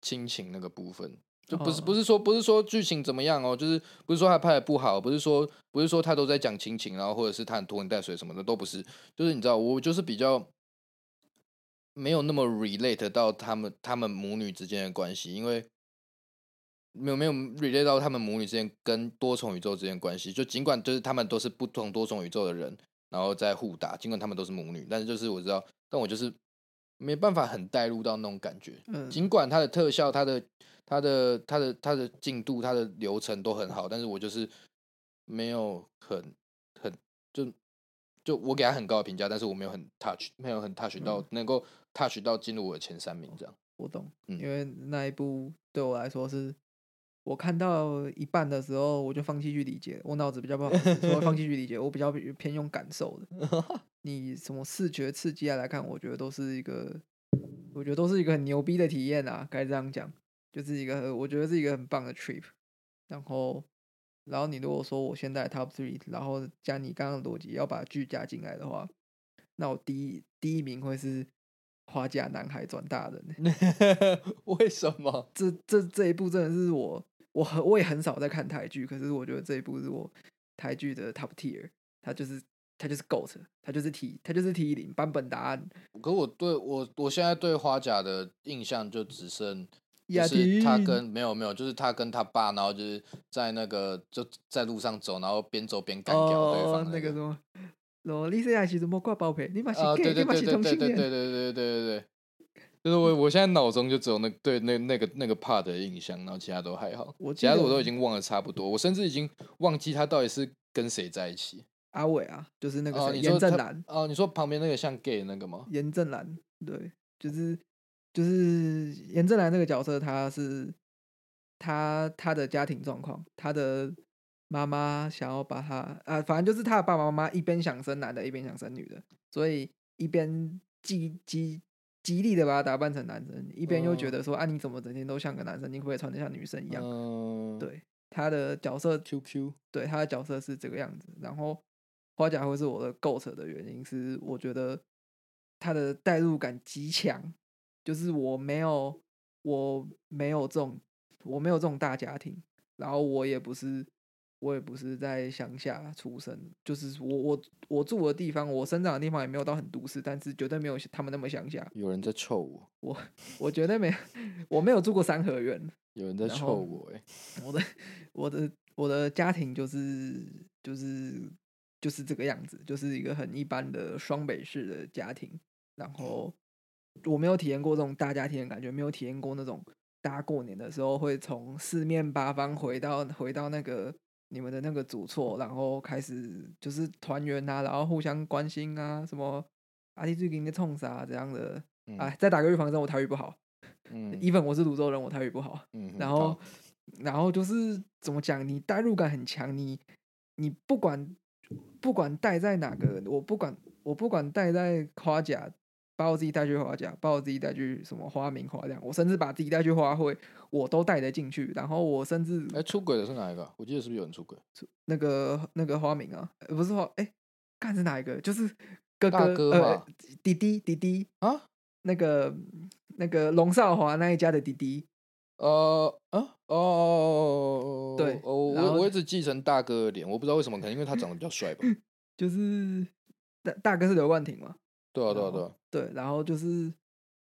亲情那个部分，就不是不
哦。
是说不是说剧情怎么样哦，就是不是说他拍的不好，不是说不是说他都在讲亲情，然后或者是他很拖泥带水什么的都不是，就是你知道我就是比较没有那么 relate 到他们他们母女之间的关系，因为没有没有 relate 到他们母女之间跟多重宇宙之间关系，就尽管就是他们都是不同多重宇宙的人，然后在互打，尽管他们都是母女，但是就是我知道，但我就是没办法很带入到那种感觉。
嗯，
尽。管它的特效、它的、它的、它的、它的进度、它的流程都很好，但是我就是没有很很就就我给他很高的评价，但是我没有很 touch，没有很 touch 到、
嗯。
能够 touch 到进入我的前三名这样。
我懂，
嗯
因为那一部对我来说是，我看到一半的时候我就放弃去理解，我脑子比较不好，所以放弃去理解，我比较偏用感受的。你什么视觉刺激啊来看，我觉得都是一个，我觉得都是一个很牛逼的体验啊，该这样讲，就是一个我觉得是一个很棒的 trip。然后，然后你如果说我现在 top three，然后加你刚刚的逻辑要把剧加进来的话，那我第一第一名会是花甲男孩转大人欸、
为什么？
这这这一部真的是我我很我也很少在看台剧，可是我觉得这一部是我台剧的 top tier，它就是他就是 GOAT，他就是 T，他就是 T 零版本答案。
可我对我我现在对花甲的印象就只剩，就
雅
是他跟没有没有，就是他跟他爸，然后就是在那个就在路上走，然后边走边干掉对方，
哦那个什么，什么你现在是怎么挂包皮？你把是
啊
，gay，
对对
你嘛是
对对对
同性恋。
对对对对对对对，就是我我现在脑中就只有那对那那个那个 part 的印象，然后其他都还好，
我记
其他的我
得
都已经忘了差不多，我甚至已经忘记他到底是跟谁在一起。
阿伟啊，就是那个严正南，
哦，你说旁边那个像 gay 的那个吗？
严正南，对，就是就是严正南那个角色，他是他他的家庭状况，他的妈妈想要把他啊，反正就是他的爸爸妈妈一边想生男的，一边想生女的，所以一边极极极力的把他打扮成男生，一边又觉
哦
得说、啊，你怎么整天都像个男生，你可不可以穿的像女生一样？
嗯，
对，他的角色
，QQ，
对他的角色是这个样子。然后花甲会是我的 GOAT 的原因是，我觉得他的代入感极强，就是我没有我没有这种我没有这种大家庭，然后我也不是我也不是在乡下出生，就是我我我住的地方，我生长的地方也没有到很都市，但是绝对没有他们那么乡下。
有人在臭我，
我我绝对没 我没有住过三合院，
有人在臭我、欸，
我的我的我的家庭就是就是就是这个样子，就是一个很一般的双北式的家庭。然后我没有体验过这种大家庭的感觉，没有体验过那种大家过年的时候会从四面八方回到回到那个你们的那个主错，然后开始就是团圆啊，然后互相关心啊，什么阿弟最近在冲啥这样的。
嗯
哎，再打个预防针，我台语不好。
嗯
even 我是泸州人，我台语不好。
嗯，
然后，然后就是怎么讲，你代入感很强，你你不管不管带在哪个，我不管我不管带在夸甲，把我自己带去花甲，把我自己带去什么花名花亮，我甚至把自己带去花卉，我都带得进去。然后我甚至
哎、出轨的是哪一个啊？我记得是不是有人出轨？
那个那个花名啊，呃不是花，哎，看是哪一个？就是哥
大
哥呃弟弟弟弟
啊？
那个那个龙少华那一家的弟弟，
呃啊哦，
对
哦，
然后
我我一直继承大哥的脸，我不知道为什么，可能因为他长得比较帅吧。
就是大大哥是刘冠廷嘛。
对啊，对啊，
然后
对啊。
对，然后就是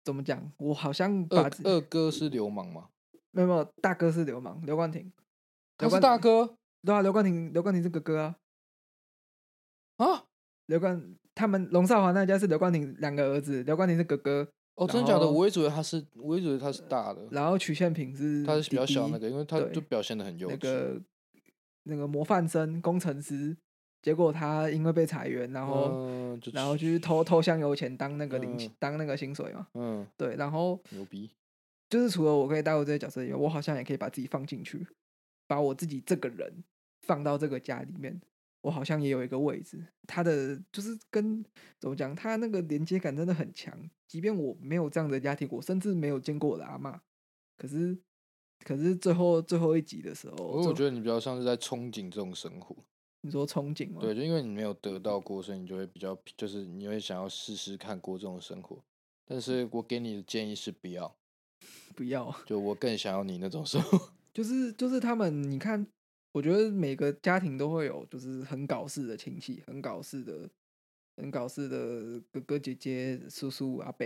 怎么讲，我好像把
二二哥是流氓吗？
没有没有大哥是流氓，刘冠廷，
他是大哥
对啊，刘冠廷刘冠廷是哥哥啊，
啊？
刘冠他们龙少华那家是刘冠廷两个儿子，刘冠廷是哥哥，
哦，真的假的？我一直以为他是，我一直以为他是大的，
然后曲宪平是
他是比较小那个，因为他就表现的很幼稚。
那个那个模范生工程师，结果他因为被裁员，然后、然后去偷偷香油钱当那个零、
嗯
当那个薪水嘛，
嗯，
对，然后
牛逼。
就是除了我可以带入这些角色以外，我好像也可以把自己放进去，把我自己这个人放到这个家里面，我好像也有一个位置。他的就是跟怎么讲，他那个连接感真的很强。即便我没有这样的家庭，我甚至没有见过我的阿妈，可是可是最后最后一集的时候，
我觉得你比较像是在憧憬这种生活。
你说憧憬吗？
对，就因为你没有得到过，所以你就会比较，就是你会想要试试看过这种生活。但是我给你的建议是不要，
不要，
就我更想要你那种生活。
就是就是他们，你看，我觉得每个家庭都会有就是很搞事的亲戚，很搞事的、很搞事的哥哥姐姐、叔叔阿伯。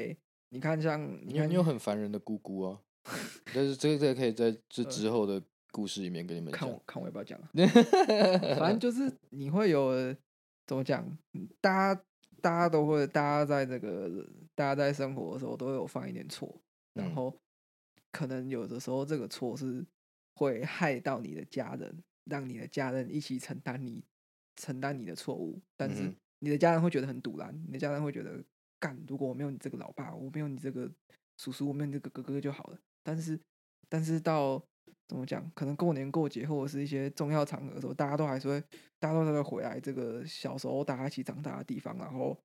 你看像你看
你有很烦人的姑姑啊，但是这个这个可以在这之后的故事里面跟你们讲。
看我。看我要不要讲啊，反正就是你会有怎么讲，嗯大家大家都会，大家在这个大家在生活的时候都会有犯一点错，然
嗯
后可能有的时候这个错是会害到你的家人，让你的家人一起承担你承担你的错误，但是你的家人会觉得很堵然，你的家人会觉得干，如果我没有你这个老爸，我没有你这个叔叔，我没有你这个哥哥就好了。但是但是到怎么讲，可能过年过节或者是一些重要场合的时候，大家都还是会，大家都会回来这个小时候大家一起长大的地方，然后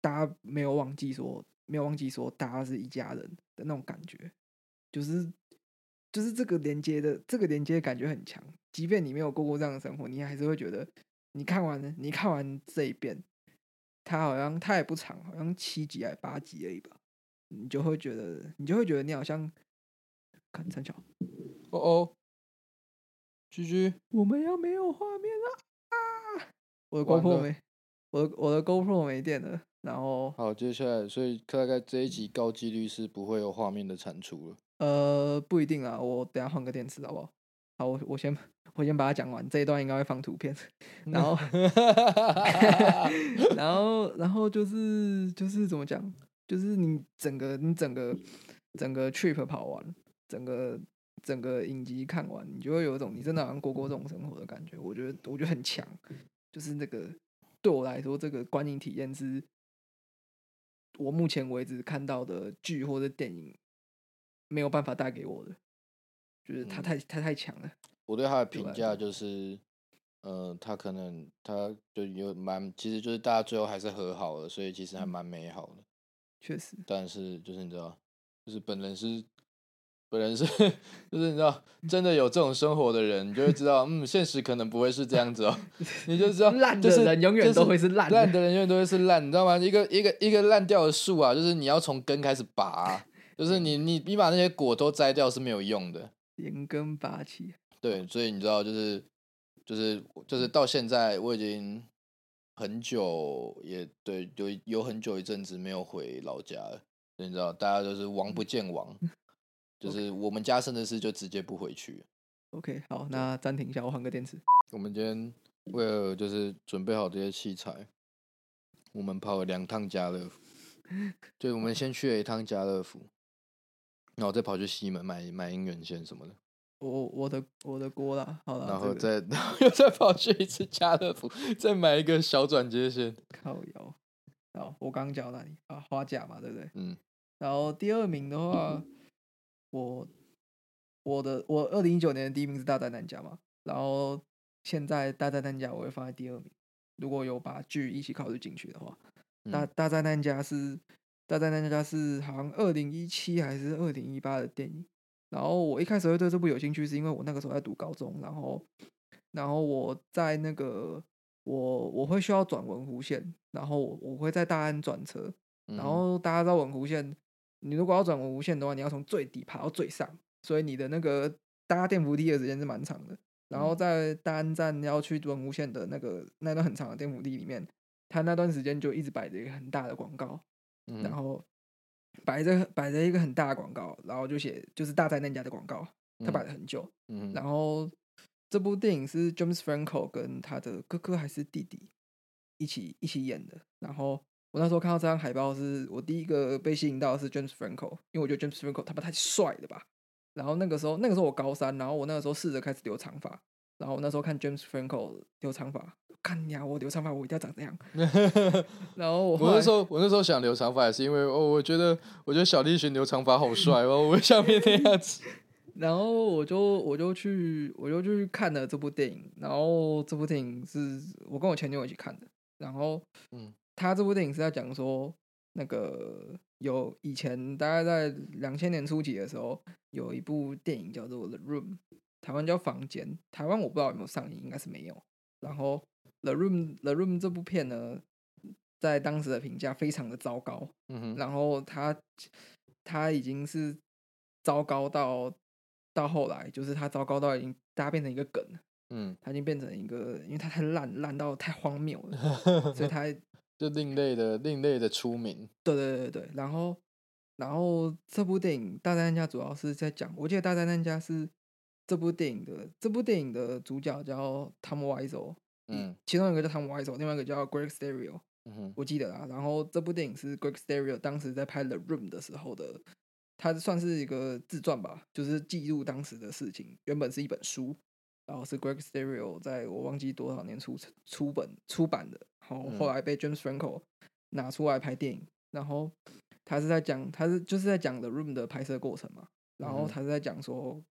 大家没有忘记说，没有忘记说大家是一家人的那种感觉，就是就是这个连接的这个连接感觉很强，即便你没有过过这样的生活，你还是会觉得，你看完你看完这一遍，它好像它也不长，好像七集还是八集而已吧，你就会觉得你就会觉得你好像看三小。
哦哦，居居，
我们要没有画面了啊！我的
完
GoPro 没，我的我的 GoPro 没电了，然后
好，接下来，所以大概这一集高几率是不会有画面的产出了。
呃不一定啊，我等下换个电池好不好？好，我我先我先把它讲完，这一段应该会放图片，然后 然后然后就是就是怎么讲，就是你整个你整个整个 trip 跑完，整个整个影集看完，你就会有一种你真的好像过过这种生活的感觉。我觉得我觉得很强，就是那个对我来说，这个观影体验是我目前为止看到的剧或者电影没有办法带给我的，就是它
嗯
太它太强了。
我对他的评价就是，呃，他可能他就有蛮，其实就是大家最后还是和好了，所以其实还
嗯
蛮美好的。
确实，
但是就是你知道，就是本人是本人是就是你知道，真的有这种生活的人，你就会知道，嗯，现实可能不会是这样子哦，你就知道，
烂的
就是
人永远都会是烂
烂的人永远都会是烂，你知道吗？一个一个一个烂掉的树啊，就是你要从根开始拔啊、就是你你你把那些果都摘掉是没有用的。
连根拔起。
对，所以你知道，就是就是就是到现在，我已经很久也对有有很久一阵子没有回老家了。你知道，大家都是王不见王，就是我们家甚至是就直接不回去。
OK，好，那暂停一下，我换个电池。
我们今天为了就是准备好这些器材，我们跑了两趟家乐福，对我们先去了一趟家乐福，然后再跑去西门买买姻缘线什么的。
我我的我的锅啦，好了，
然后
这个
再 然后又再跑去一次家乐福，再买一个小转接线。
靠腰。好，我刚刚讲到哪里啊？花甲嘛，对不对？
嗯
然后第二名的话，我我的我二零一九年的第一名是大灾难家嘛，然后现在大灾难家我会放在第二名。如果有把剧一起考虑进去的话，大
嗯
大灾难家是大灾难家是好像二零一七还是二零一八的电影。然后我一开始会对这部有兴趣，是因为我那个时候在读高中，然后然后我在那个我我会需要转文湖线，然后我我会在大安转车，
嗯
然后大家知道文湖线，你如果要转文湖线的话，你要从最底爬到最上，所以你的那个搭电扶梯的时间是蛮长的。然后
嗯
在大安站要去转无线的那个那段很长的电扶梯里面，他那段时间就一直摆着一个很大的广告，
嗯
然后摆着摆着一个很大的广告，然后就写就是大灾难家的广告，他摆了很久。
嗯
然后这部电影是 James Franco 跟他的哥哥还是弟弟一起一起演的。然后我那时候看到这张海报，是我第一个被吸引到的是 James Franco，因为我觉得 James Franco 他妈太帅了吧。然后那个时候那个时候我高三，然后我那个时候试着开始留长发，然后我那时候看 James Franco 留长发，看呀，我留长发我一定要长这样。然后我后
我那时候我那时候想留长发，也是因为哦，我觉得我觉得小栗旬留长发好帅哦，我想变那样子。
然后我就我就去我就去看了这部电影，然后这部电影是我跟我前女友一起看的，然后
嗯
他这部电影是在讲说那个有以前大概在两千年初期的时候，有一部电影叫做《The Room》，台湾叫《房间》，台湾我不知道有没有上映，应该是没有。然后《The Room》《The Room》这部片呢，在当时的评价非常的糟糕，
嗯哼，
然后他他已经是糟糕到到后来，就是他糟糕到已经大家变成一个梗，
嗯，
他已经变成一个，因为他太烂烂到太荒谬了，所以他
就另类的另类的出名。
对对对对，然后然后这部电影《大灾难家》主要是在讲，我记得《大灾难家》是这部电影的这部电影的主角叫 Tom Wiseau，
嗯
其中一个叫 Tom Wiseau，另外一个叫 Greg Stereo，
嗯哼，
我记得啦。然后这部电影是 Greg Stereo 当时在拍《The Room》的时候的，它算是一个自传吧，就是记录当时的事情。原本是一本书，然后是 Greg Stereo 在我忘记多少年出出本出版的，然后后
嗯
来被 James Franco 拿出来拍电影。然后他是在讲，他是就是在讲《The Room》的拍摄过程嘛。然后他是在讲说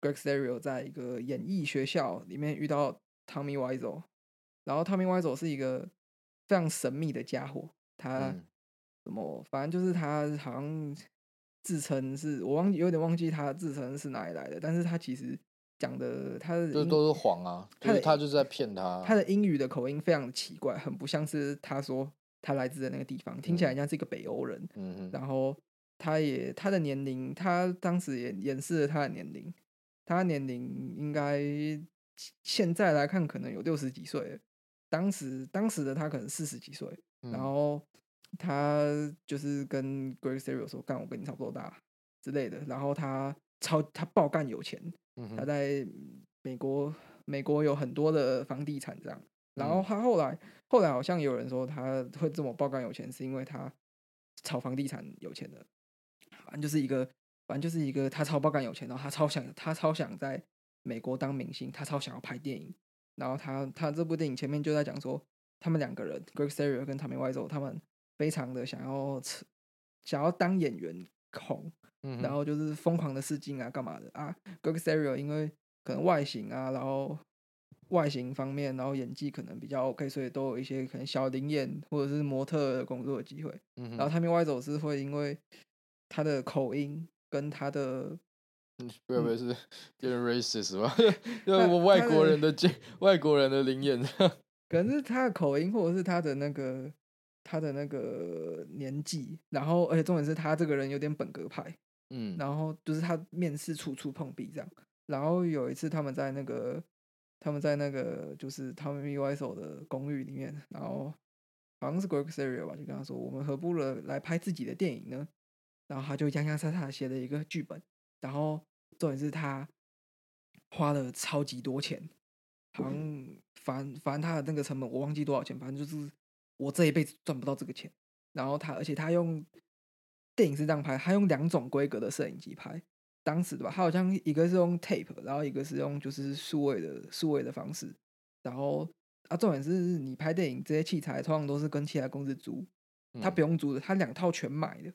，Greg Stereo 在一个演艺学校里面遇到 Tommy Wiseau，然后 Tommy Wiseau 是一个非常神秘的家伙，他
嗯
什么，反正就是他好像自称是我忘记有点忘记他自称是哪里来的，但是他其实讲的他的英
就都是谎啊，就
他的
他就是在骗他。
他的英语的口音非常的奇怪，很不像是他说他来自的那个地方，听起来
嗯
像是一个北欧人。
嗯哼，
然后他也他的年龄，他当时也掩饰了他的年龄，他的年龄应该现在来看可能有六十几岁，当时当时的他可能四十几岁，然
嗯
后他就是跟 Greg Stereo 说，干我跟你差不多大之类的，然后他超他爆干有钱，他
嗯哼。
在美国美国有很多的房地产这样，然后
嗯。
他后来后来好像有人说他会这么爆肝有钱，是因为他炒房地产有钱的，反正就是一个反正就是一个他超爆肝有钱，然后他超想他超想在美国当明星，他超想要拍电影，然后他他这部电影前面就在讲说，他们两个人 Greg Stereo 跟 Tommy Wiseau 他们非常的想要吃想要当演员红，
嗯
然后就是疯狂的试镜啊，干嘛的啊？Greg Stereo 因为可能外形啊，然后外形方面，然后演技可能比较 OK，所以都有一些可能小灵演或者是模特的工作的机会。然后
嗯哼
，Tommy Wiseau 是会因为他的口音跟他的
嗯不要不要是有点 racist 吧？因
为
我外国人的经 外国人的灵验，
可能是他的口音，或者是他的那个他的那个年纪，然后而且重点是他这个人有点本格派，
嗯
然后就是他面试处处碰壁这样。然后有一次他们在那个他们在那个就是他们 Y 手的公寓里面，然后好像是 Greg Stereo 吧，就跟他说我们何不了来拍自己的电影呢？然后他就洋洋洒洒写了一个剧本，然后重点是他花了超级多钱，好像反反正他的那个成本我忘记多少钱，反正就是我这一辈子赚不到这个钱。然后他而且他用电影是这样拍，他用两种规格的摄影机拍，当时的吧，他好像一个是用 tape，然后一个是用就是数位的数位的方式，然后啊重点是你拍电影这些器材通常都是跟其他公司租，他
嗯。
不用租的，他两套全买的，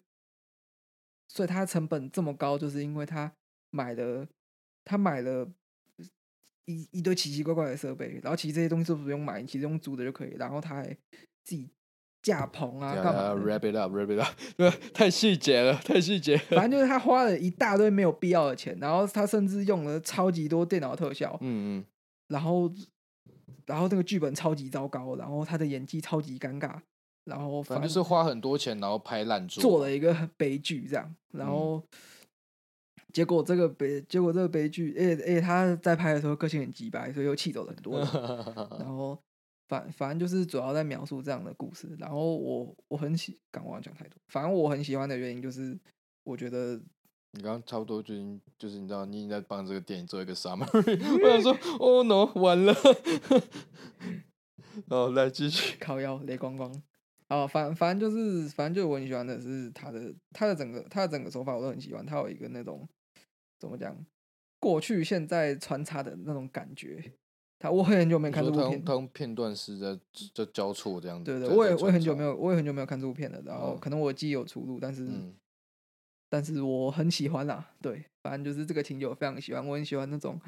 所以他成本这么高，就是因为他买了他买了一一堆奇奇怪怪的设备，然后其实这些东西都不用买，你其实用租的就可以，然后他还自己架棚啊
对
干嘛
，？Wrap it up，wrap it up，对，太细节了，太细节。
反正就是他花了一大堆没有必要的钱，然后他甚至用了超级多电脑特效，
嗯嗯，
然后然后那个剧本超级糟糕，然后他的演技超级尴尬，然后反正
是花很多钱，然后拍烂作，
做了一个悲剧这样，然
嗯
后、结果这个悲结果这个悲剧，而且而且他在拍的时候个性很急白，所以又气走了很多人，然后反反正就是主要在描述这样的故事，然后我我很喜，刚忘了讲太多，反正我很喜欢的原因就是我觉得
你刚刚差不多就已经就是你知道，你已经在帮这个电影做一个 summary。我想说，Oh no，完了。好，来继续。
靠腰雷光光。啊，反反正就是，反正就是我很喜欢的是他的他的整个他的整个手法我都很喜欢，他有一个那种怎么讲，过去现在穿插的那种感觉。他我很久没
你说他用
看这部片，
他用片段式在在交错这样子。
对对，
在
我也我也很久没有我也很久没有看这部片了，然后
嗯
可能我记忆有出入，但是、
嗯
但是我很喜欢啦，对，反正就是这个情节我非常喜欢，我很喜欢那种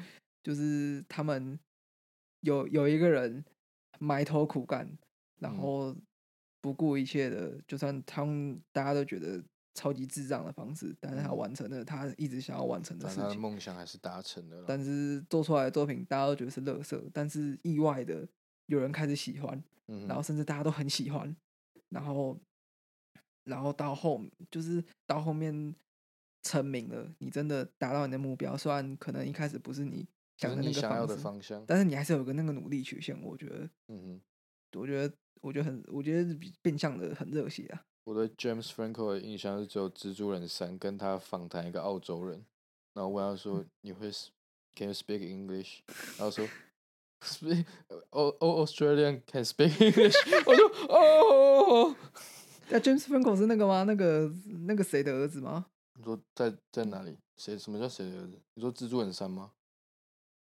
就是他们有有一个人埋头苦干，然
嗯
后不顾一切的，就算他们大家都觉得超级智障的方式，但是他
嗯
完成了他一直想要完成的
但他的
事情。
梦想还是达成了。
但是做出来的作品大家都觉得是垃圾，但是意外的有人开始喜欢，
嗯，
然后甚至大家都很喜欢，然后然后到后就是到后面成名了，你真的达到你的目标，虽然可能一开始不是你想的那个
是你想要的方向。
但是你还是有个那个努力曲线，我觉得，
嗯哼，
我觉得，我觉得很，我觉得比变相的很热血啊。
我对 James Franco 的印象是只有《蜘蛛人三》跟他访谈一个澳洲人，然后问他说：“你会 Can you speak English？” 然后说：“Speak Oh Oh Australian can speak English。”我就哦，
那 James Franco 是那个吗？那个那个谁的儿子吗？
你说在在哪里？谁？什么叫谁的儿子？你说蜘蛛人三吗？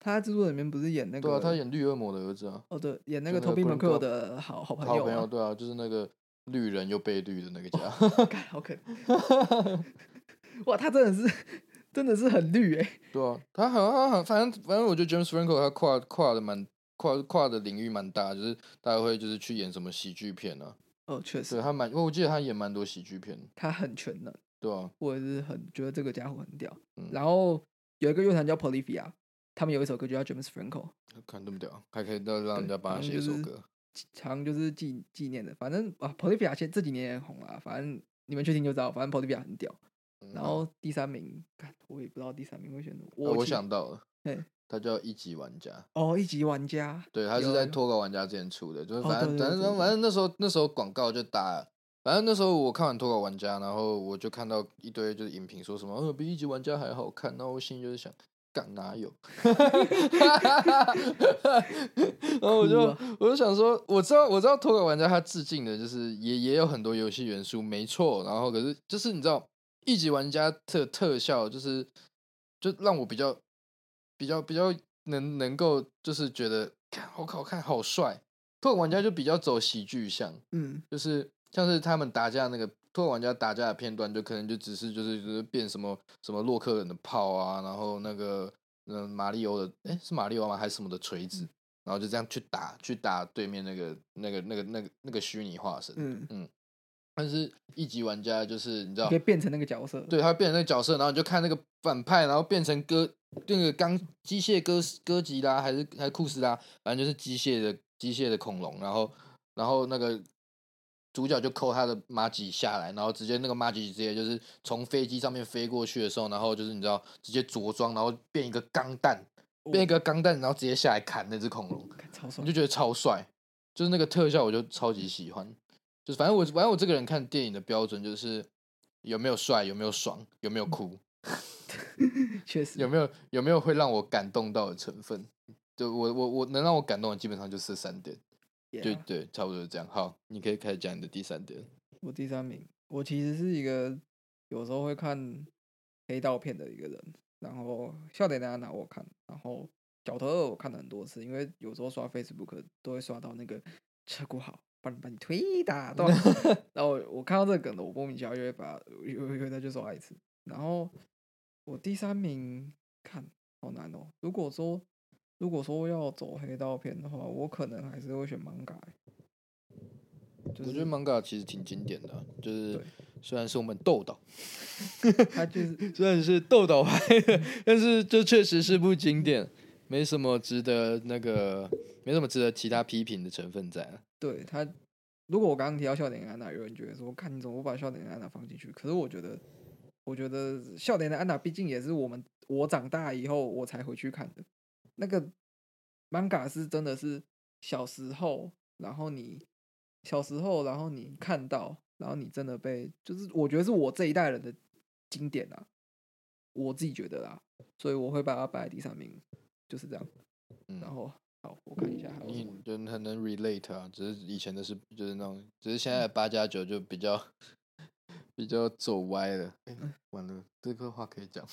他在蜘蛛人里面不是演那个？
对啊，他演绿恶魔的儿子啊，
哦对，演那个
就那个
Toby
Glenn
McCall
Close
的好好朋友、啊。
好朋友，对啊，就是那个绿人又被绿的那个家。
干好可怜。哇，他真的是真的是很绿哎、
对啊，他好像他好像反正反正我觉得 James Franco 他跨跨的蛮跨跨的领域蛮大，就是大家会就是去演什么喜剧片啊，
哦，确实
对，他蛮，因为我记得他演蛮多喜剧片，
他很全能，
对啊，
我也是很觉得这个家伙很屌。
嗯。
然后有一个乐团叫 Polyphia，他们有一首歌就叫 James Franco，
看这么屌，还可以让让人家帮他写一首歌，
好像就是纪纪念的。反正啊现这几年也红了，反正你们去听就知道，反正 Polyphia 很屌。然后第三名，我也不知道第三名会选什么。
我、我想到了
对，
他叫一级玩家，
哦，一级玩家，
对，他是在脱稿玩家之前出的，就是
哦
反正、反正反正那时候那时候广告就打，反正那时候我看完脱稿玩家，然后我就看到一堆就是影评说什么，呃，比一级玩家还好看，然后我心里就是想。干哪有？然后我就、我就想说，我知道我知道脱稿玩家他致敬的就是也也有很多游戏元素，没错。然后可是就是你知道一级玩家特特效就是就让我比较比较比较能能够就是觉得看好好看好帅。脱稿玩家就比较走喜剧向，
嗯，
就是像是他们打架那个脱稿玩家打架的片段，就可能就只是就是就是变什么什么洛克人的炮啊，然后那个嗯马里欧的哎是马里奥吗还是什么的锤子，然后就这样去打去打对面那个那个那个那个那个虚拟化身。
嗯嗯，
但是一级玩家就是你知道
可以，变成那个角色。
对，他会变成那个角色，然后你就看那个反派，然后变成哥那个钢机械哥哥吉拉还是还是库斯拉，反正就是机械的机械的恐龙，然后然后那个主角就扣他的马吉下来，然后直接那个马吉直接就是从飞机上面飞过去的时候，然后就是你知道直接着装，然后变一个钢弹，变一个钢弹，然后直接下来砍那只恐龙，
超帅
你就。觉得超帅，就是那个特效我就超级喜欢，就是反正我反正我这个人看电影的标准就是有没有帅，有没有爽，有没有哭，
确实
有没有有没有会让我感动到的成分。就我我我能让我感动的基本上就是这三点，对
Yeah
对，差不多是这样。好，你可以开始讲你的第三点。
我第三名，我其实是一个有时候会看黑道片的一个人，然后笑点大家拿我看，然后角头二我看了很多次，因为有时候刷 Facebook 都会刷到那个车库好，把你把你推打断，然后我我看到这个梗的，我莫名其妙就会把有有有再去刷一次，然后我第三名看好难哦，如果说如果说要走黑道片的话，我可能还是会选漫改。就是
我觉得 manga 其实挺经典的啊，就是虽然是我们豆导，
他就是
虽然是豆导拍的，但是这确实是部经典，没什么值得那个，没什么值得其他批评的成分在啊。
对他，如果我刚刚提到笑点的安娜，有人觉得说，看你怎么不把笑点的安娜放进去？可是我觉得，我觉得笑点的安娜毕竟也是我们我长大以后我才回去看的。那个 manga 是真的是小时候，然后你小时候，然后你看到，然后你真的被，就是我觉得是我这一代人的经典啊，我自己觉得啦，所以我会把它摆在第三名，就是这样。
嗯，
然后好，我看一下还有什
你
么。
就很能 relate 啊，只是以前的是就是那种，只是现在八加九就比较比较走歪了。哎完了，这个话可以讲。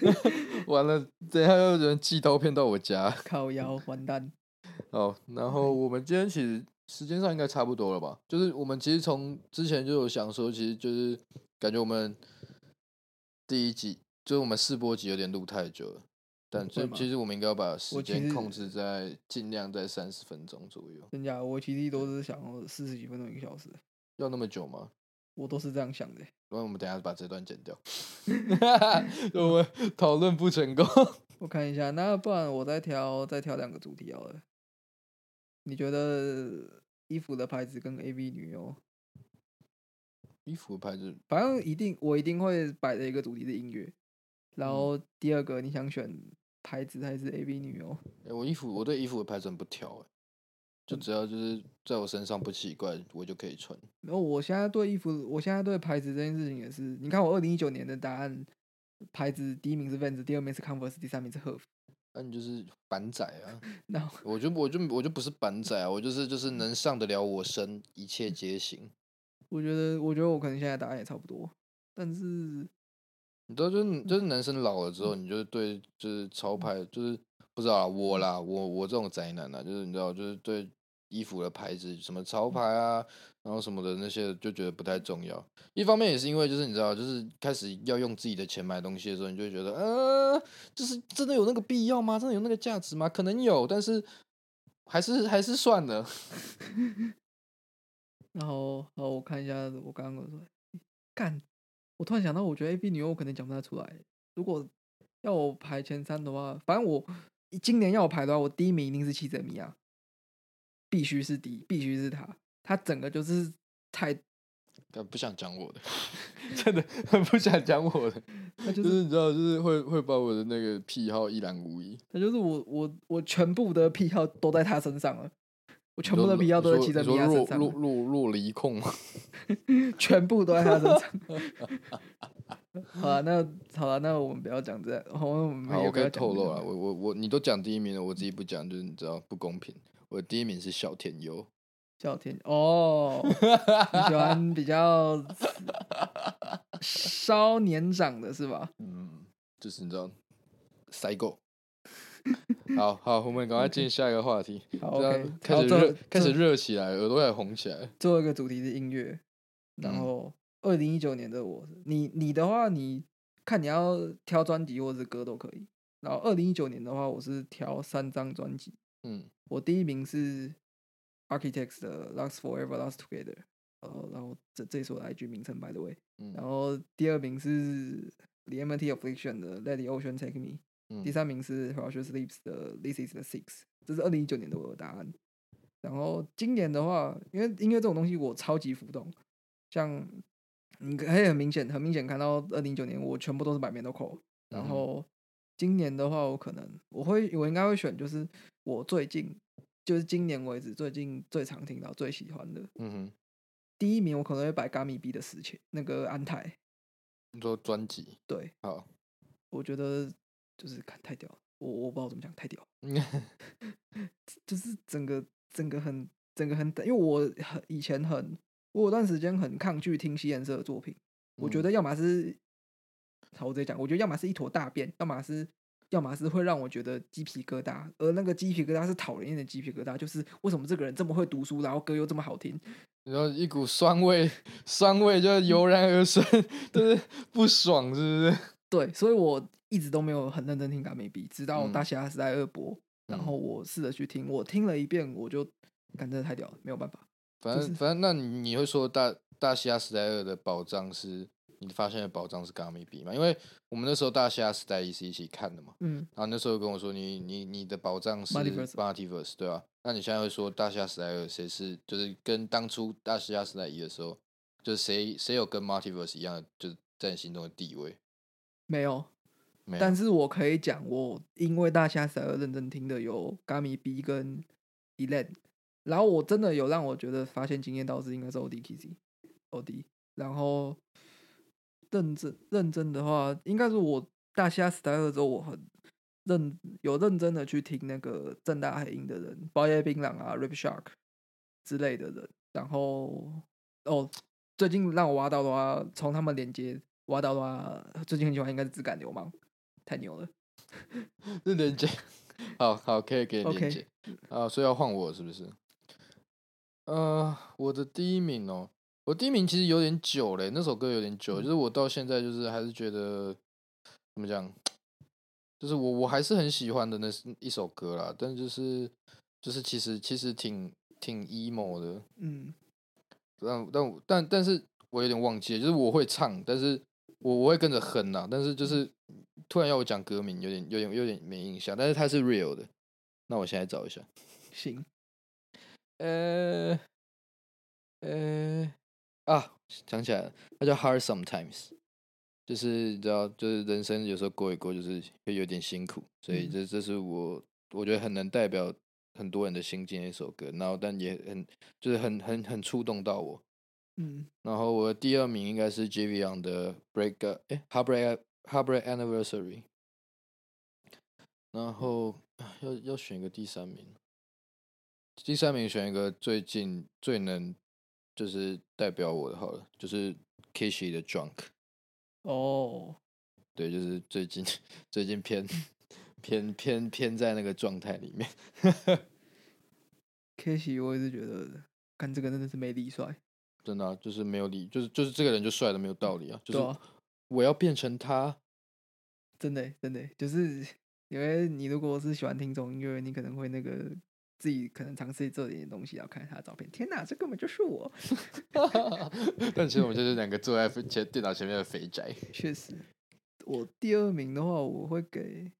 完了，等一下又有人寄刀片到我家。
靠腰完蛋。
哦，然后我们今天其实时间上应该差不多了吧？就是我们其实从之前就有想说，其实就是感觉我们第一集就是我们试播集有点录太久了，但
这
其其实我们应该要把时间控制在尽量在三十分钟左右。
真假？我其实都是想要四十几分钟一个小时，
要那么久吗？
我都是这样想的欸。
那我们等下把这段剪掉。我们讨论不成功。
我看一下，那不然我再挑再挑两个主题好了。你觉得衣服的牌子跟 AV 女优，
衣服的牌子，
反正一定我一定会摆的一个主题是音乐，然
嗯
后第二个你想选牌子还是 AV 女优？
哎、我衣服我对衣服的牌子很不挑哎、就
嗯
只要就是在我身上不奇怪，我就可以穿。
然后我现在对衣服，我现在对牌子这件事情也是，你看我二零一九年的答案，牌子第一名是 Vans，第二名是 Converse，第三名是 Herf。
那你就是板仔啊！
然后
我就我就我就不是板仔啊，我就是就是能上得了我身，一切皆行。
我觉得，我觉得我可能现在答案也差不多，但是
你知道，就是就是男生老了之后，你就对就是潮牌就是不知道啊，我啦，我我这种宅男啊，就是你知道，就是对衣服的牌子什么潮牌啊，然后什么的那些，就觉得不太重要。一方面也是因为就是你知道，就是开始要用自己的钱买东西的时候，你就会觉得，呃，就是真的有那个必要吗？真的有那个价值吗？可能有，但是还是还是算了。
然后，好，我看一下，我刚刚说，干，我突然想到，我觉得 A B 女优我可能讲不太出来。如果要我排前三的话，反正我今年要我排的话，我第一名一定是七泽米亚，必须是第一，必须是他，他整个就是太
干不想讲我的，真的很不想讲我的，
他就
就是是你知道，就是会会把我的那个癖好一览无遗。
他就是我我我全部的癖好都在他身上了，我全部的癖好都在
你
骑在米
说
身上了，
若若若离控？
全部都在他身上。好了，那好了，那我们不要讲这样，好，我们
好，我可以透露了，我我我你都讲第一名了，我自己不讲，就是你知道不公平。我的第一名是小天优，
小天哦，你喜欢比较稍年长的是吧？
嗯，就是你知道，塞狗。好好，我们赶快进下一个话题，
好
开始热，开始热起来，耳朵也红起来。
最后一个主题是音乐，然
嗯
后二零一九年的我，你你的话，你看你要挑专辑或者是歌都可以。然后二零一九年的话，我是挑三张专辑，
嗯
我第一名是 Architects 的《Last Forever Last Together》，呃，然后这这是我的 IG 名称，by the way。然
嗯
后第二名是 The Empty Affliction 的《Let the Ocean Take Me》，第
嗯
三名是 Rush Sleeps 的《This Is the Six》，这是二零一九年的我的答案。然后今年的话，因为音乐这种东西我超级浮动，像你可以很明显、很明显看到二零一九年我全部都是百面都扣，然后今年的话，我可能我会我应该会选就是我最近就是今年为止最近最常听到最喜欢的
嗯哼，
第一名，我可能会摆 Gami B 的事情那个安泰，
你说专辑
对。
好，
我觉得就是看太屌了，我我不知道怎么讲，太屌。就是整个整个很整个很，因为我很以前很，我有段时间很抗拒听西颜色的作品，我觉
嗯
得要么是，好我直接讲，我觉得要么是一坨大便，要么是要么是会让我觉得鸡皮疙瘩，而那个鸡皮疙瘩是讨人厌的鸡皮疙瘩，就是为什么这个人这么会读书，然后歌又这么好听，
然后一股酸味，酸味就油然而生，就是不爽，是不是？
对，所以我一直都没有很认真听嘎美比，直到
嗯。
大侠时代二播，然
嗯。
后我试着去听，我听了一遍，我就感真的太屌了，没有办法。就是
反正反正，那你你会说大大西亚时代二的宝藏是你发现的宝藏是 Gummy B 吗？因为我们那时候大西亚时代一是一起看的嘛，
嗯，
然后那时候跟我说你你你的宝藏是
Multiverse
对吧、那你现在会说大虾时代二谁是就是跟当初大虾时代一的时候，就是谁谁有跟 Multiverse 一样的，就是在你心中的地位？
没有，
没有，
但是我可以讲，我因为大虾时代二认真听的有 Gami B 跟 Elen，然后我真的有让我觉得发现惊艳到是应该是 OD K C OD，然后认真认真的话，应该是我大虾时代二之后，我很认有认真的去听那个正大海音的人，包夜槟榔啊、Rip Shark 之类的人，然后哦，最近让我挖到的话，从他们连接挖到的话，最近很喜欢应该是质感流氓，太牛了。
是连接，好好可以给你
OK
连接啊，所以要换我是不是？呃，我的第一名哦，我第一名其实有点久嘞，那首歌有点久，就是我到现在就是还是觉得怎么讲，就是我我还是很喜欢的那是一首歌啦，但就是就是其实其实挺挺 emo 的，
嗯，
但但但但是我有点忘记了，就是我会唱，但是我我会跟着哼呐、但是就是突然要我讲歌名，有点有点有点没印象，但是它是 real 的。那我现在找一下，
行，
呃呃啊，想起来了，它叫 Hard Sometimes，就是你知道，就是人生有时候过一过，就是会有点辛苦，所以
嗯。
这这是我我觉得很能代表很多人的心境的一首歌，然后但也很就是很很很触动到我。
嗯。
然后我的第二名应该是 j v y o n 的 Break Up，哎，Heartbreak Heartbreak Anniversary。然后啊要要选一个第三名，第三名选一个最近最能就是代表我的好了，就是 Kishi 的 Drunk，
哦，
对，就是最近 最近偏偏偏偏在那个状态里面。
Kishi 我也是觉得，看这个真的是没理帅，
真的啊、就是没有理，就是就是这个人就帅的没有道理啊！就是我要变成他，
真的欸真的欸就是 因为你如果是喜欢听这种音乐，你可能会那个自己可能尝试做点东西，然后看他的照片，天哪，这根本就是我
但其实我们就是两个坐在前电脑前面的肥宅。
确实，我第二名的话，我会给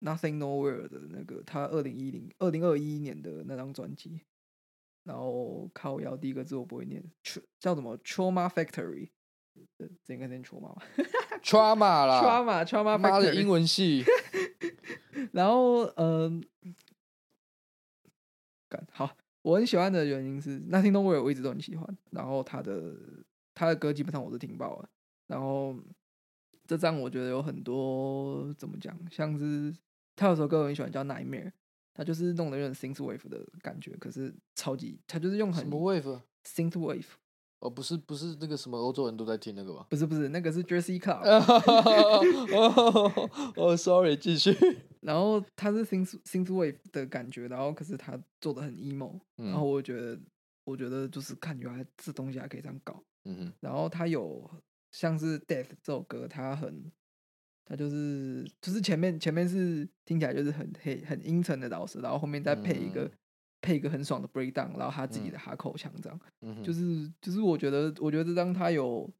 Nothing Nowhere 的那个他二零一零二零二一年的那张专辑，然后靠腰第一个字我不会念，叫什么？Trauma Factory，这应该念 Trauma 吧。
Trauma 啦
？Trauma Trauma
妈的英文系，
然后嗯，干好，我很喜欢的原因是 Nothing Nowhere 我一直都很喜欢，然后他的他的歌基本上我都听爆了，然后这张我觉得有很多怎么讲，像是他有首歌我很喜欢叫 Nightmare，他就是弄的有点 synth wave 的感觉，可是超级他就是用很
什么
wave？synth wave，
哦，不是不是那个什么欧洲人都在听那个吧？
不是不是那个是 Jersey Club，
哦哦，sorry，继续。
然后他是 synth synth wave 的感觉，然后可是他做的很 emo，、
嗯
然后我觉得我觉得就是看原来这东西还可以这样搞，
嗯哼，
然后他有像是 Death 这首歌，他很他就是就是前面前面是听起来就是很黑很阴沉的老师，然后后面再配一个、
嗯。
配一个很爽的 breakdown，然后他自己
嗯。
的哈口腔这样，
嗯。哼，
就是就是我觉得我觉得这张他有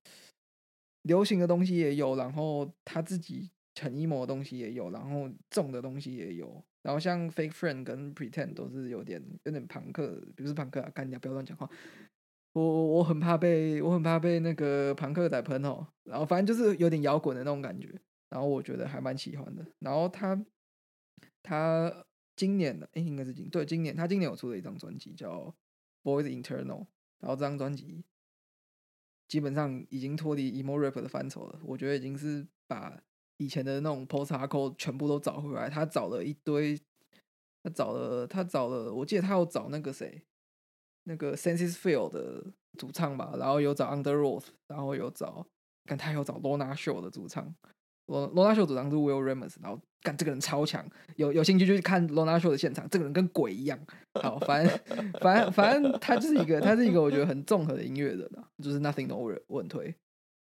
流行的东西也有，然后他自己很 emo 的东西也有，然后重的东西也有，然后像 Fake Friend 跟 Pretend 都是有点有点朋克，不是朋克啊，干掉不要乱讲话。我我很怕被我很怕被那个朋克仔喷哦，然后反正就是有点摇滚的那种感觉，然后我觉得还蛮喜欢的。然后他他今年的哎、应该是今对今年他今年有出了一张专辑叫《Boys Internal》，然后这张专辑基本上已经脱离 emo rap 的范畴了，我觉得已经是把以前的那种 post a r c o 全部都找回来。他找了一堆，他找了他找了，我记得他有找那个谁，那个 Senses Field 的主唱吧，然后有找 Underworld，然后有找，看他有找 Lona Show 的主唱。罗罗纳秀主唱是 Will Ramos，然后干这个人超强，有有兴趣就去看罗纳秀的现场，这个人跟鬼一样。好，反正反正反正他就是一个他是一个我觉得很综合的音乐人啊，就是 Nothing Nowhere 我很推。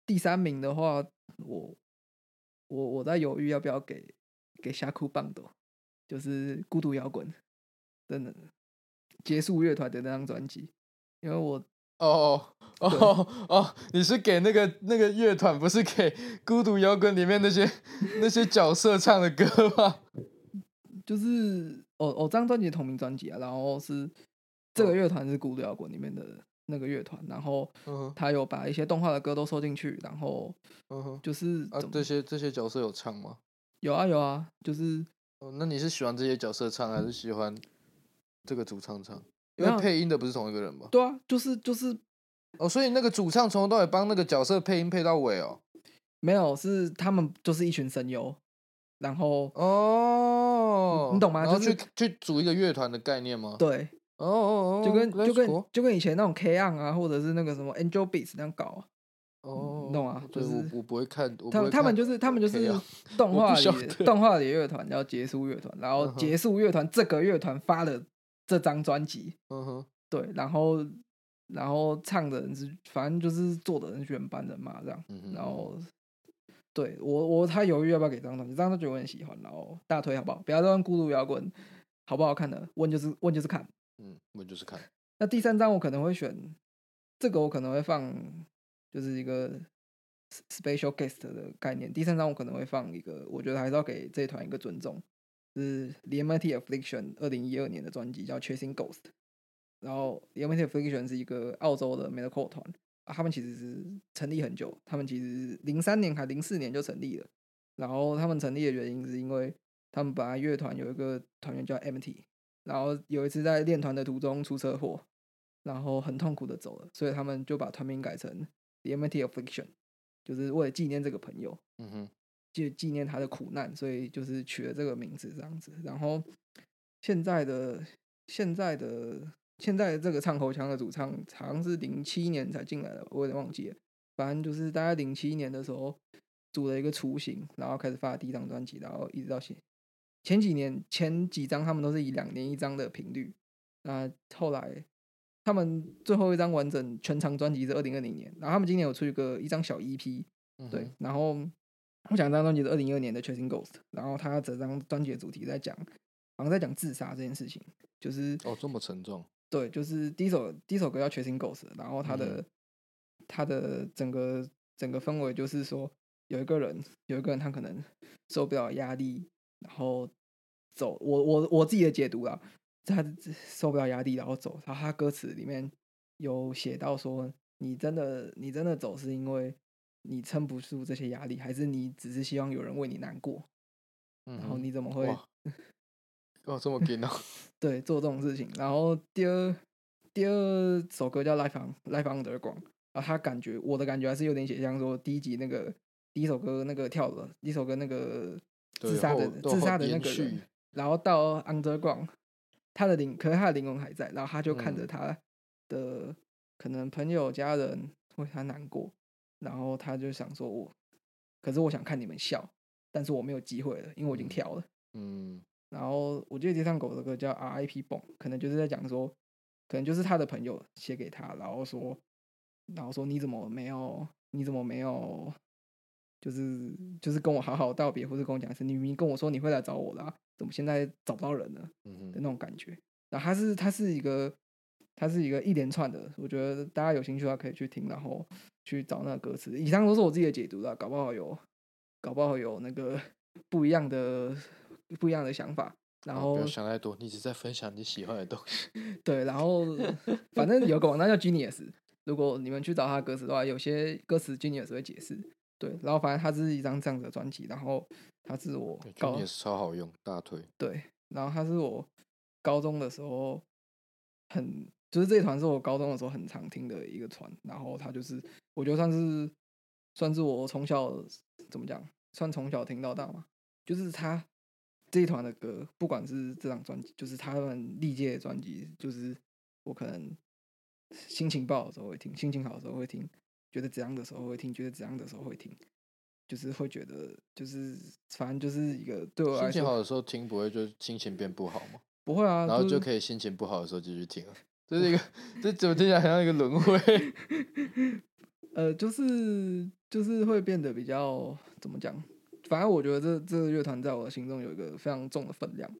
第三名的话，我我我在犹豫要不要给给夏库棒斗，就是孤独摇滚，真的结束乐团的那张专辑，因为我
哦哦哦，你是给那个那个乐团，不是给 孤独摇滚里面那些那些角色唱的歌吗？
就是哦哦，这张专辑的同名专辑啊，然后是这个乐团是孤独摇滚里面的那个乐团，然后
嗯
他有把一些动画的歌都收进去，然后
嗯，
就是
啊，这些这些角色有唱吗？
有啊有啊，就是
哦，那你是喜欢这些角色唱，还是喜欢这个主唱唱？因为配音的不是同一个人吧？
对啊，就是就是
哦，所以那个主唱从头到尾帮那个角色配音配到尾哦。
没有是他们就是一群声优，然后
哦，
你懂吗
然后
就是
去去组一个乐团的概念吗？
对，
哦哦哦，
就跟就跟就跟以前那种 K on 啊，或者是那个什么 Angel Beats 那样搞啊。
哦，
你懂吗，就是
我我不会看，
他们他们就是他们就是 动画里动画里的乐团叫结束乐团，然后结束乐团这个乐团发了这张专辑，
嗯哼，
对，然后然后唱的人是反正就是做的人是原班人马这样，然后对我我他犹豫要不要给这张专辑，这张专辑我很喜欢，然后大推好不好？不要再问孤独摇滚好不好看的，问就是问就是看。
嗯，我就是看，
那第三张我可能会选这个，我可能会放就是一个 special guest 的概念。第三张我可能会放一个，我觉得还是要给这一团一个尊重，是 The MIT Affliction 二零一二年的专辑叫 Chasing Ghost。然后 The MIT Affliction 是一个澳洲的 metalcore 团，他们其实是成立很久，他们其实零三年还零四年就成立了。然后他们成立的原因是因为他们本来乐团有一个团员叫 MT，然后有一次在练团的途中出车祸，然后很痛苦的走了，所以他们就把团名改成 The MT Affliction，就是为了纪念这个朋友，
嗯哼，
就纪念他的苦难，所以就是取了这个名字这样子。然后现在的现在的现在这个唱口腔的主唱好像是零七年才进来的，我有点忘记了。反正就是大概零七年的时候组了一个雏形，然后开始发第一张专辑，然后一直到现前几年前几张他们都是以两年一张的频率。那后来他们最后一张完整全长专辑是二零二零年，然后他们今年有出一个一张小 EP，对然后我想这张专辑是二零一二年的《Chasing Ghost》，然后他整张专辑的主题在讲，好像在讲自杀这件事情，就是
哦，这么沉重，
对，就是第一首第一首歌叫《Chasing Ghost》，然后他的、他的整个整个氛围就是说，有一个人有一个人他可能受不了压力，然后走，我我我自己的解读啦，他受不了压力然后走，然后他歌词里面有写到说，你真的你真的走是因为你撑不住这些压力，还是你只是希望有人为你难过？
嗯
然后你怎么会
哇哦这么 劲哦？
对做这种事情？然后第二第二首歌叫《Life on Life Underground》，然后他感觉我的感觉还是有点写像说第一集那个第一首歌那个跳的，第一首歌那个自杀的自杀的那个人，然后到 Underground，他的灵可是他的灵魂还在，然后他就看着
嗯
他的、可能朋友家人为他难过，然后他就想说我，可是我想看你们笑，但是我没有机会了，因为我已经
嗯
跳了。
嗯
然后我记得街上狗的歌叫 R.I.P. 蹦，可能就是在讲说，可能就是他的朋友写给他，然后说，然后说你怎么没有，你怎么没有，就是就是跟我好好道别，或者跟我讲一声，你明明跟我说你会来找我的、啊，怎么现在找不到人呢
嗯哼，
的那种感觉。然后它是它是一个它是一个一连串的，我觉得大家有兴趣的话可以去听，然后去找那个歌词。以上都是我自己的解读啦，搞不好有搞不好有那个 不一样的不一样的想法。然后
好不要想太多，你只是在分享你喜欢的东西。
对，然后 反正有个网站叫 Genius，如果你们去找他的歌词的话，有些歌词 Genius 会解释。对，然后反正它是一张这样子的专辑，然后它是我高
也是超好用，大推。
对，然后它是我高中的时候很，就是这一团是我高中的时候很常听的一个团，然后它就是我觉得算是算是我从小怎么讲，算从小听到大嘛，就是他这一团的歌，不管是这张专辑，就是他们历届的专辑，就是我可能心情不好的时候会听，心情好的时候会听，觉得怎样的时候会听，觉得怎样的时候会听。就是会觉得，就是反正就是一个对我来说
心情好的时候听，不会就心情变不好吗？
不会啊，
然后
就
就是可以心情不好的时候继续听了。这是一个，这怎么听起来很像一个轮回？
呃，就是就是会变得比较怎么讲？反正我觉得这这个乐团在我的心中有一个非常重的分量。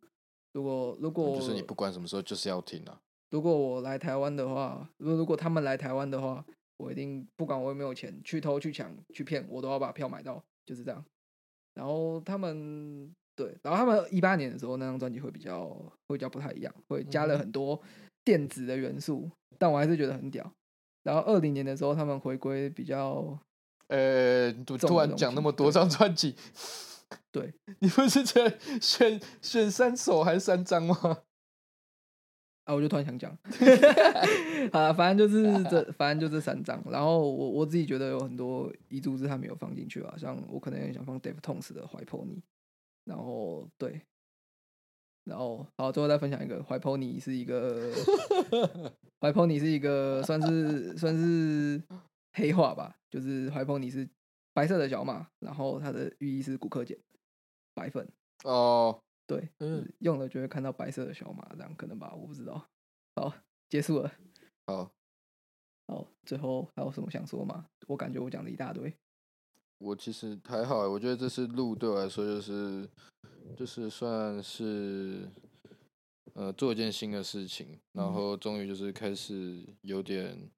如果如果
就是你不管什么时候就是要听啊。
如果我来台湾的话，如果如果他们来台湾的话，我一定不管我有没有钱，去偷去抢去骗，我都要把票买到，就是这样。然后他们对，然后他们一八年的时候那张专辑会比较会比较不太一样，会加了很多电子的元素，但我还是觉得很屌。然后二零年的时候，他们回归比较
呃，你突突然讲那么多张专辑，
对，
你不是选选选三首还是三张吗？
啊，我就突然想讲，好了，反正就是这，反正就这三张。然后我我自己觉得有很多遗珠是他没有放进去啊，像我可能也想放 Dave Tones 的《怀 pony》，然后对，然后好，最后再分享一个《怀 pony》是一个 《怀 pony》是一个算是算是黑化吧，就是《怀 pony》是白色的小马，然后它的寓意是骨科碱白粉。
哦，
对，
嗯
嗯，用了就会看到白色的小马，这样可能吧，我不知道。好，结束了。
好，
好，最后还有什么想说吗？我感觉我讲了一大堆。
我其实还好欸，我觉得这次录对我来说就是就是算是呃做一件新的事情，然
嗯
后终于就是开始有点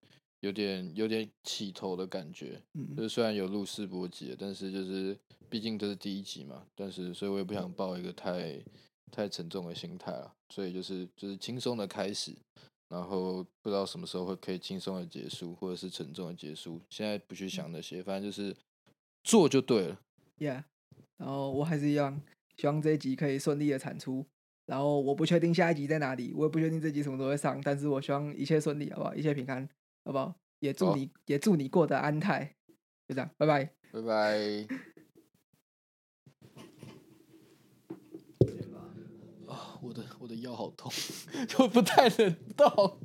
有点有点起头的感觉。就
嗯
是虽然有录试播集，但是就是毕竟这是第一集嘛，但是所以我也不想抱一个太太沉重的心态了，所以就是就是轻松的开始，然后不知道什么时候会可以轻松的结束，或者是沉重的结束。现在不去想那些，反正就是做就对了。
，Yeah。然后我还是一样，希望这一集可以顺利的产出。然后我不确定下一集在哪里，我也不确定这集什么时候会上，但是我希望一切顺利，好不好？一切平安，好不好？也祝
好
你，也祝你过得安泰。就这样，拜拜。
拜拜。啊，我的我的腰好痛，我不太能动。